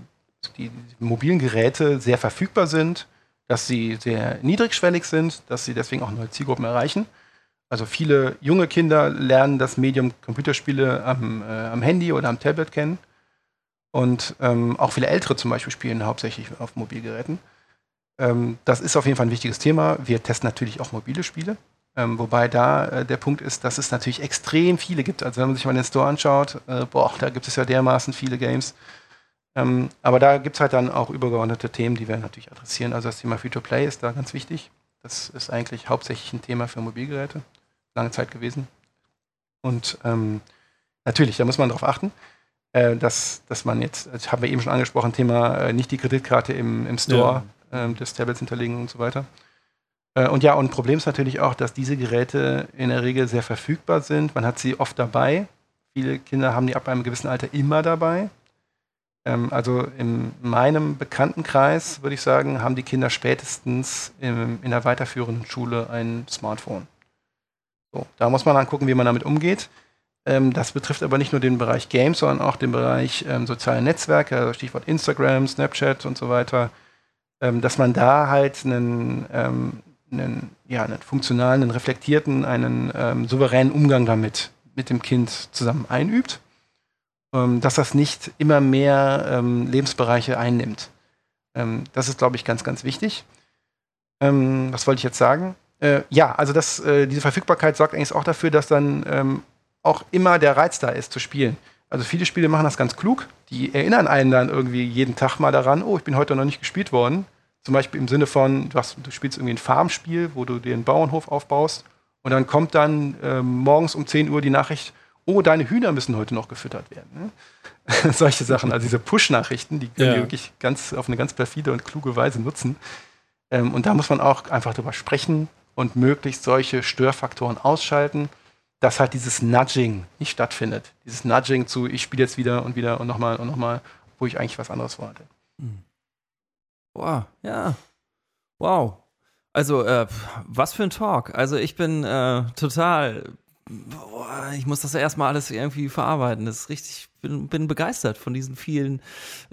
die mobilen Geräte sehr verfügbar sind, dass sie sehr niedrigschwellig sind, dass sie deswegen auch neue Zielgruppen erreichen. Also viele junge Kinder lernen das Medium Computerspiele am, äh, am Handy oder am Tablet kennen. Und ähm, auch viele Ältere zum Beispiel spielen hauptsächlich auf Mobilgeräten. Ähm, das ist auf jeden Fall ein wichtiges Thema. Wir testen natürlich auch mobile Spiele. Ähm, wobei da äh, der Punkt ist, dass es natürlich extrem viele gibt. Also wenn man sich mal den Store anschaut, äh, boah, da gibt es ja dermaßen viele Games. Ähm, aber da gibt es halt dann auch übergeordnete Themen, die wir natürlich adressieren. Also das Thema Free-to-Play ist da ganz wichtig. Das ist eigentlich hauptsächlich ein Thema für Mobilgeräte, lange Zeit gewesen. Und ähm, natürlich, da muss man darauf achten dass, dass man jetzt, das haben wir eben schon angesprochen, Thema äh, nicht die Kreditkarte im, im Store ja. äh, des Tablets hinterlegen und so weiter. Äh, und ja, und ein Problem ist natürlich auch, dass diese Geräte in der Regel sehr verfügbar sind. Man hat sie oft dabei. Viele Kinder haben die ab einem gewissen Alter immer dabei. Ähm, also in meinem Bekanntenkreis, würde ich sagen, haben die Kinder spätestens im, in der weiterführenden Schule ein Smartphone. So, da muss man dann gucken, wie man damit umgeht. Ähm, das betrifft aber nicht nur den Bereich Games, sondern auch den Bereich ähm, soziale Netzwerke, also Stichwort Instagram, Snapchat und so weiter, ähm, dass man da halt einen, ähm, einen, ja, einen funktionalen, einen reflektierten, einen ähm, souveränen Umgang damit mit dem Kind zusammen einübt, ähm, dass das nicht immer mehr Lebensbereiche einnimmt. das ist, glaube ich, ganz, ganz wichtig. was wollte ich jetzt sagen? Äh, ja, also das, äh, diese Verfügbarkeit sorgt eigentlich auch dafür, dass dann auch immer der Reiz da ist zu spielen. Also viele Spiele machen das ganz klug. Die erinnern einen dann irgendwie jeden Tag mal daran, oh, ich bin heute noch nicht gespielt worden. Zum Beispiel im Sinne von, du, hast, du spielst irgendwie ein Farmspiel, wo du dir einen Bauernhof aufbaust und dann kommt dann äh, morgens um 10 Uhr die Nachricht, oh, deine Hühner müssen heute noch gefüttert werden. Ne? Solche Sachen, also diese Push-Nachrichten, die können ja. wir wirklich ganz auf eine ganz perfide und kluge Weise nutzen. Ähm, und da muss man auch einfach drüber sprechen und möglichst solche Störfaktoren ausschalten dass halt dieses Nudging nicht stattfindet. Dieses Nudging zu, ich spiele jetzt wieder und wieder und nochmal und nochmal, wo ich eigentlich was anderes vorhatte. Hm. Wow, ja. Wow. Also, äh, was für ein Talk. Also, ich bin äh, total. Boah, ich muss das erstmal alles irgendwie verarbeiten. Das ist richtig, bin, bin begeistert von diesen vielen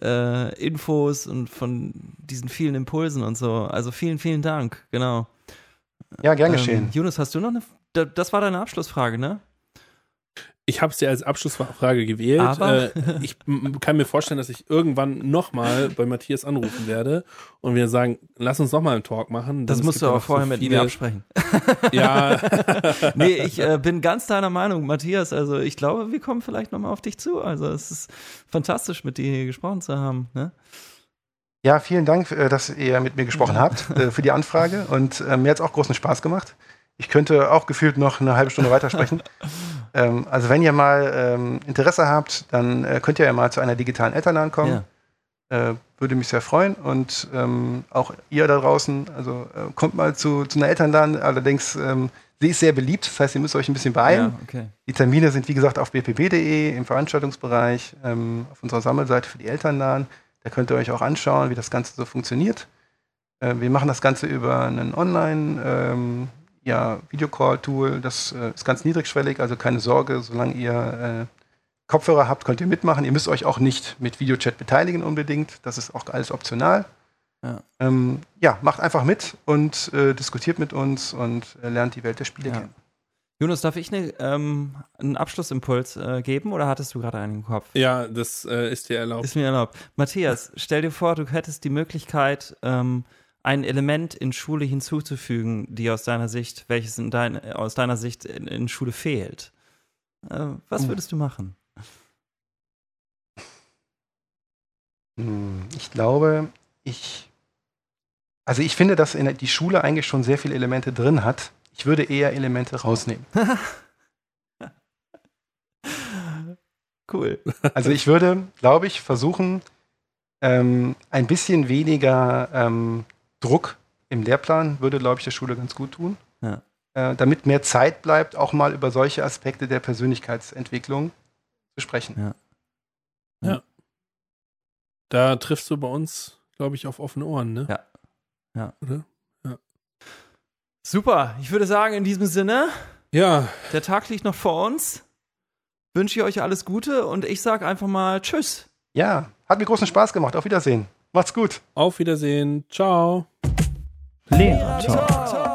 äh, Infos und von diesen vielen Impulsen und so. Also vielen, vielen Dank, genau. Ja, gern ähm, geschehen. Jonas, hast du noch eine das war deine Abschlussfrage, ne? Ich habe es ja als Abschlussfrage gewählt. Aber äh, ich kann mir vorstellen, dass ich irgendwann nochmal bei Matthias anrufen werde und wir sagen, lass uns nochmal einen Talk machen. Das musst du aber vorher so mit mir absprechen. ja. nee, ich äh, bin ganz deiner Meinung, Matthias. Also ich glaube, wir kommen vielleicht nochmal auf dich zu. Also es ist fantastisch, mit dir hier gesprochen zu haben. Ne? Ja, vielen Dank, äh, dass ihr mit mir gesprochen habt äh, für die Anfrage und äh, mir hat es auch großen Spaß gemacht. Ich könnte auch gefühlt noch eine halbe Stunde weitersprechen. ähm, also wenn ihr mal ähm, Interesse habt, dann äh, könnt ihr ja mal zu einer digitalen Elternabend kommen. Ja. Äh, würde mich sehr freuen. Und ähm, auch ihr da draußen, also äh, kommt mal zu, zu einer Elternabend. Allerdings, ähm, sie ist sehr beliebt, das heißt, ihr müsst euch ein bisschen beeilen. Ja, okay. Die Termine sind, wie gesagt, auf bpb.de im Veranstaltungsbereich, ähm, auf unserer Sammelseite für die Elternabend. Da könnt ihr euch auch anschauen, wie das Ganze so funktioniert. Äh, wir machen das Ganze über einen Online- ähm, ja, Videocall-Tool, das äh, ist ganz niedrigschwellig, also keine Sorge, solange ihr äh, Kopfhörer habt, könnt ihr mitmachen. Ihr müsst euch auch nicht mit Videochat beteiligen unbedingt, das ist auch alles optional. Ja. Ähm, ja, macht einfach mit und äh, diskutiert mit uns und äh, lernt die Welt der Spiele ja. kennen. Jonas, darf ich eine, ähm, einen Abschlussimpuls äh, geben oder hattest du gerade einen im Kopf? Ja, das äh, ist dir erlaubt. Ist mir erlaubt. Matthias, stell dir vor, du hättest die Möglichkeit, ähm, ein Element in Schule hinzuzufügen, die aus deiner Sicht, welches in dein, aus deiner Sicht in, in Schule fehlt. Äh, was hm. würdest du machen? Hm, ich glaube, ich. Also ich finde, dass die Schule eigentlich schon sehr viele Elemente drin hat, ich würde eher Elemente rausnehmen. cool. Also ich würde, glaube ich, versuchen, ähm, ein bisschen weniger ähm, Druck im Lehrplan würde, glaube ich, der Schule ganz gut tun. Ja. Äh, damit mehr Zeit bleibt, auch mal über solche Aspekte der Persönlichkeitsentwicklung zu sprechen. Ja. ja. Da triffst du bei uns, glaube ich, auf offene Ohren, ne? Ja. Ja. Oder? Super, ich würde sagen, in diesem Sinne, ja. Der Tag liegt noch vor uns. Wünsche ich euch alles Gute und ich sage einfach mal Tschüss. Ja, hat mir großen Spaß gemacht. Auf Wiedersehen. Macht's gut. Auf Wiedersehen. Ciao. Lehrer Talk.